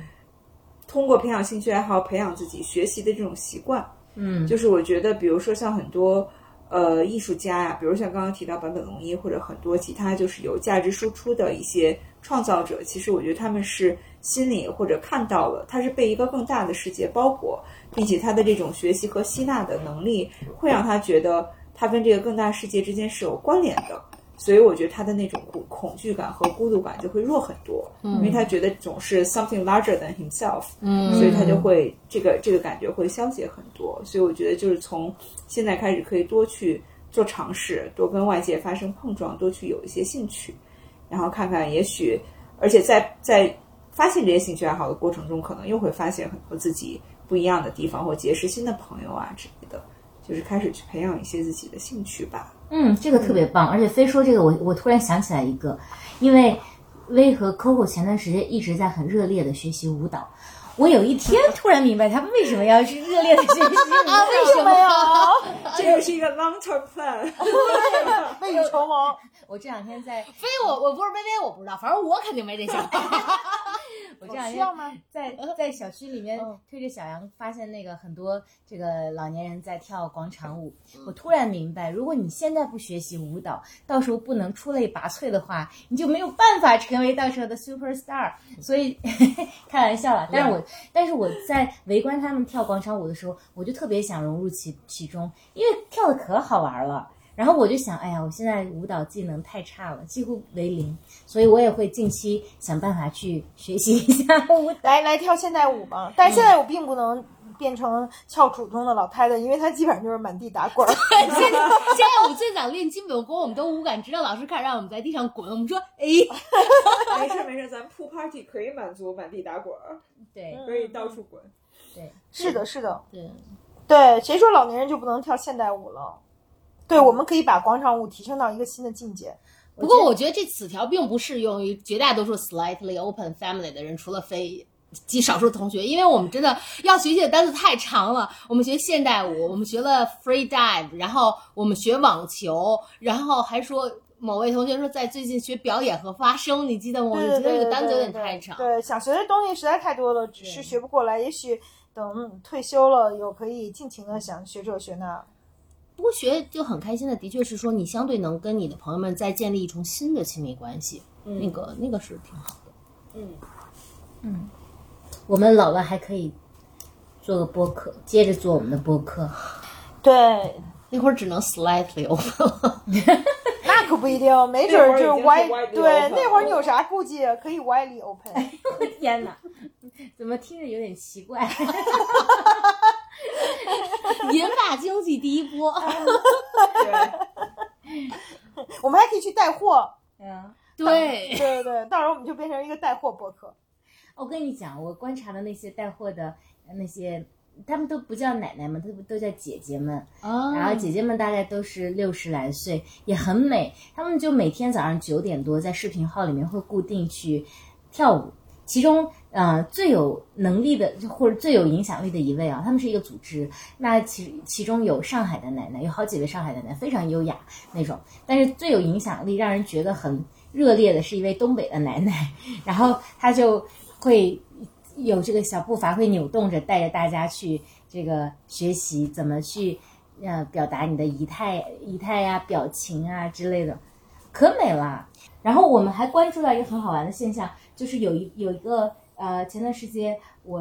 Speaker 4: 通过培养兴趣爱好，培养自己学习的这种习惯。
Speaker 1: 嗯，
Speaker 4: 就是我觉得，比如说像很多呃艺术家呀，比如像刚刚提到坂本龙一，或者很多其他就是有价值输出的一些创造者，其实我觉得他们是心里或者看到了，他是被一个更大的世界包裹。并且他的这种学习和吸纳的能力，会让他觉得他跟这个更大世界之间是有关联的，所以我觉得他的那种恐恐惧感和孤独感就会弱很多，因为他觉得总是 something larger than himself，
Speaker 1: 嗯，
Speaker 4: 所以他就会这个这个感觉会消解很多。所以我觉得就是从现在开始可以多去做尝试，多跟外界发生碰撞，多去有一些兴趣，然后看看也许，而且在在发现这些兴趣爱好的过程中，可能又会发现很多自己。不一样的地方，或结识新的朋友啊之类的，就是开始去培养一些自己的兴趣吧。
Speaker 1: 嗯，这个特别棒。而且非说这个，我我突然想起来一个，因为薇和 Coco 前段时间一直在很热烈的学习舞蹈。我有一天突然明白他们为什么要去热烈的学习舞蹈，
Speaker 2: 为什么呀？
Speaker 4: 这又是一个 long term plan，
Speaker 2: 未雨绸缪。
Speaker 1: 我这两天在
Speaker 3: 非我我不是微微我不知道，反正我肯定没这想法。
Speaker 1: 我这两天？在在小区里面
Speaker 5: 嗯
Speaker 1: 推着小羊，发现那个很多这个老年人在跳广场舞。我突然明白，如果你现在不学习舞蹈，到时候不能出类拔萃的话，你就没有办法成为到时候的 super star。所以开玩笑了，但是我但是我在围观他们跳广场舞的时候，我就特别想融入其其中，因为跳的可好玩了。然后我就想，哎呀，我现在舞蹈技能太差了，几乎为零，所以我也会近期想办法去学习一下舞蹈。
Speaker 2: 来来跳现代舞吧，但是现在我并不能变成翘楚中的老太太，因为她基本上就是满地打滚儿。
Speaker 5: 现在现在我最早练基本功，我们都无感，直到老师开始让我们在地上滚，我们说哎，
Speaker 4: 没事没事，咱 pool party 可以满足满地打滚儿，
Speaker 1: 对
Speaker 4: 可以到处滚。
Speaker 2: 对是的，是的，
Speaker 5: 对，
Speaker 2: 对，谁说老年人就不能跳现代舞了？对，我们可以把广场舞提升到一个新的境界。
Speaker 5: 不过我觉得这此条并不适用于绝大多数 slightly open family 的人，除了非极少数同学，因为我们真的要学习的单词太长了。我们学现代舞，我们学了 free dive，然后我们学网球，然后还说某位同学说在最近学表演和发声，你记得吗？我觉得这个单词有点太长。
Speaker 2: 对，想学的东西实在太多了，只是学不过来。也许等退休了，有可以尽情的想学这学那。
Speaker 5: 不过学就很开心的，的确是说你相对能跟你的朋友们再建立一重新的亲密关系，那个那个是挺好的。
Speaker 1: 嗯嗯我们老了还可以做个播客，接着做我们的播客。
Speaker 2: 对，
Speaker 5: 那会儿只能 slightly open 了。
Speaker 2: 那可不一定，没准儿就是
Speaker 4: 那会儿已经是
Speaker 2: wide。
Speaker 4: widely
Speaker 2: 对，那会儿你有啥顾忌？可以 widely open。
Speaker 1: 我 天哪，怎么听着有点奇怪？
Speaker 5: 银发经济第一波，
Speaker 2: 我们还可以去带货。
Speaker 1: 嗯，
Speaker 5: 对
Speaker 2: 对，对对，到时候我们就变成一个带货博客。
Speaker 1: 我跟你讲，我观察的那些带货的那些，他们都不叫奶奶们，都都叫姐姐们。
Speaker 5: 啊
Speaker 1: 然后姐姐们大概都是六十来岁，也很美。他们就每天早上九点多在视频号里面会固定去跳舞。其中，呃，最有能力的或者最有影响力的一位啊，他们是一个组织。那其其中有上海的奶奶，有好几位上海的奶奶，非常优雅那种。但是最有影响力、让人觉得很热烈的是一位东北的奶奶，然后她就会有这个小步伐会扭动着，带着大家去这个学习怎么去呃表达你的仪态、仪态呀、表情啊之类的，可美了。然后我们还关注到一个很好玩的现象，就是有一有一个呃，前段时间我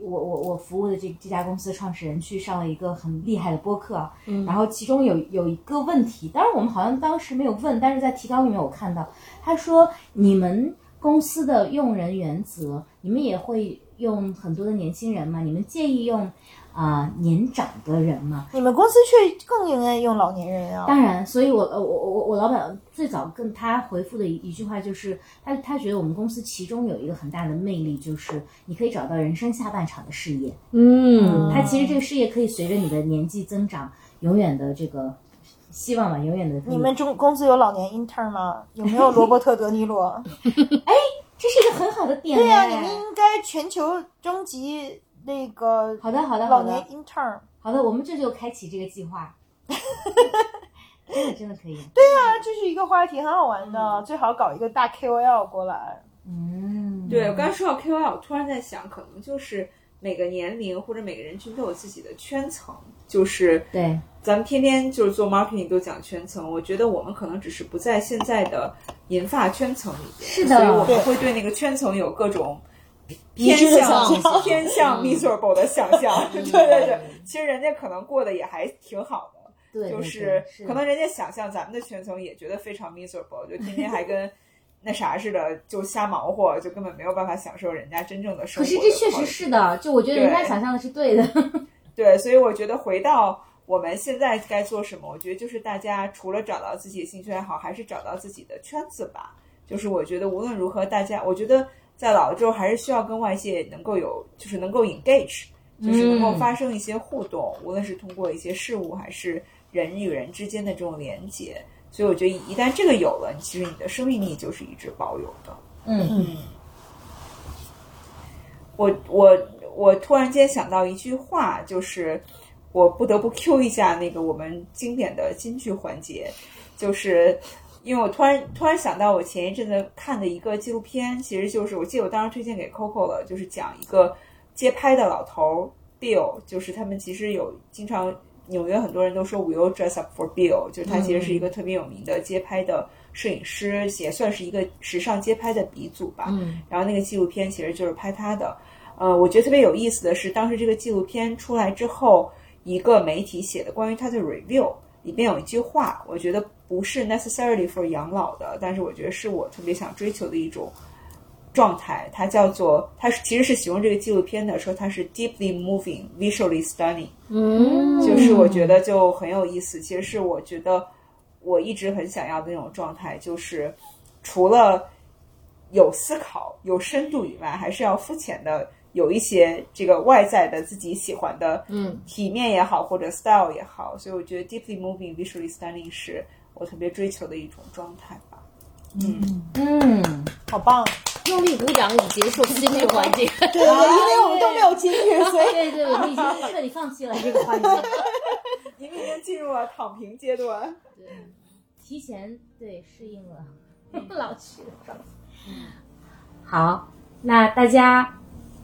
Speaker 1: 我我我服务的这这家公司创始人去上了一个很厉害的播客啊，然后其中有有一个问题，当然我们好像当时没有问，但是在提纲里面我看到他说你们公司的用人原则，你们也会用很多的年轻人吗？你们介意用啊、年长的人吗？
Speaker 2: 你们公司却更应该用老年人啊。
Speaker 1: 当然，所以我呃我我我老板最早跟他回复的一一句话就是，他他觉得我们公司其中有一个很大的魅力，就是你可以找到人生下半场的事业。
Speaker 5: 嗯，
Speaker 1: 他其实这个事业可以随着你的年纪增长，永远的这个希望吧，永远的。
Speaker 2: 你们中公司有老年 intern 吗？有没有罗伯特·德尼罗？
Speaker 1: 这是一个很好的点。
Speaker 2: 对呀、你们应该全球征集那个
Speaker 1: 好的好的好
Speaker 2: 老年 intern。
Speaker 1: 好的，我们这就开启这个计划。真的真的可以。
Speaker 2: 对啊，这是一个话题，很好玩的，最好搞一个大 KOL 过来。
Speaker 1: 嗯，
Speaker 4: 对我刚才说到 KOL，我突然在想，可能就是每个年龄或者每个人群都有自己的圈层，就是
Speaker 1: 对
Speaker 4: 咱们天天就是做 marketing 都讲圈层，我觉得我们可能只是不在现在的银发圈层里边，
Speaker 1: 是的
Speaker 4: 所以我们会对那个圈层有各种偏向偏向
Speaker 5: 嗯
Speaker 4: miserable 的想象。对对对，其实人家可能过得也还挺好的。
Speaker 1: 对，
Speaker 4: 就是可能人家想象咱们的圈层也觉得非常 miserable，就天天还跟那啥似的，就瞎忙活，就根本没有办法享受人家真正的生活可。
Speaker 1: 是这确实是。的，就我觉得人家想象的是对的。
Speaker 4: 对，所以我觉得回到我们现在该做什么，我觉得就是大家除了找到自己的兴趣爱好，还是找到自己的圈子吧。就是我觉得无论如何，大家我觉得在老了之后，还是需要跟外界能够有，就是能够 engage，就是能够
Speaker 1: 嗯
Speaker 4: 发生一些互动，无论是通过一些事物，还是人与人之间的这种连接。所以我觉得一旦这个有了，其实你的生命力就是一直保有的。
Speaker 1: 嗯
Speaker 4: 我我我突然间想到一句话，就是我不得不 Q 一下那个我们经典的金句环节，就是因为我突然突然想到，我前一阵子看的一个纪录片，其实就是我记得我当时推荐给 Coco 了，就是讲一个街拍的老头儿 Bill，就是他们其实有经常纽约很多人都说 Will dress up for Bill，就是他其实是一个特别有名的街拍的摄影师，也算是一个时尚街拍的鼻祖吧。
Speaker 3: 嗯
Speaker 4: 然后那个纪录片其实就是拍他的。呃，我觉得特别有意思的是，当时这个纪录片出来之后，一个媒体写的关于他的 review 里边有一句话，我觉得不是 necessarily for 养老的，但是我觉得是我特别想追求的一种状态。它叫做，它是其实是形容这个纪录片的，说它是 deeply moving, visually stunning。
Speaker 3: 嗯，
Speaker 4: 就是我觉得就很有意思。其实是我觉得我一直很想要的那种状态，就是除了有思考、有深度以外，还是要肤浅的有一些这个外在的自己喜欢的，
Speaker 3: 嗯，
Speaker 4: 体面也好，或者 style 也好。所以我觉得 deeply moving, visually stunning 是我特别追求的一种状态吧。
Speaker 3: 嗯，
Speaker 2: 好棒！
Speaker 5: 用力鼓掌以结束新的环节。
Speaker 2: 对对，因为我们都没有金句，所以
Speaker 1: 对对，我们已经彻底放弃了这个环节，
Speaker 4: 你们已经进入了躺平阶段。
Speaker 1: 对，提前对适应了 老去。好，那大家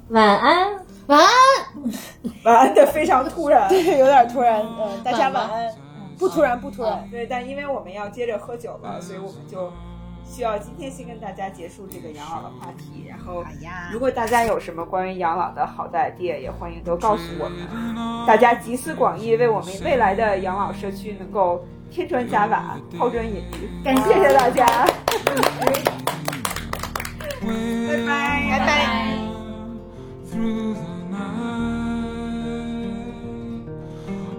Speaker 1: 晚安。
Speaker 5: 晚安。
Speaker 4: 晚安的非常突然。
Speaker 2: 对，有点突然。嗯，大家晚安。不突然，不突然。
Speaker 4: 对，但因为我们要接着喝酒了，所以我们就需要今天先跟大家结束这个养老的话题。然后，如果大家有什么关于养老的好的 idea，也欢迎都告诉我们。大家集思广益，为我们未来的养老社区能够添砖加瓦、抛砖引玉。
Speaker 1: 感
Speaker 4: 谢谢大家，
Speaker 1: 拜
Speaker 4: 拜拜
Speaker 2: 拜。Through the night.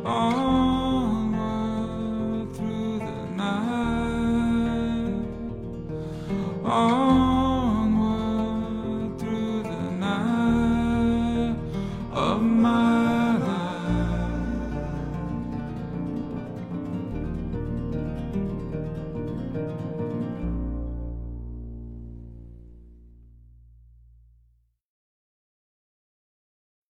Speaker 2: Oh. 啊。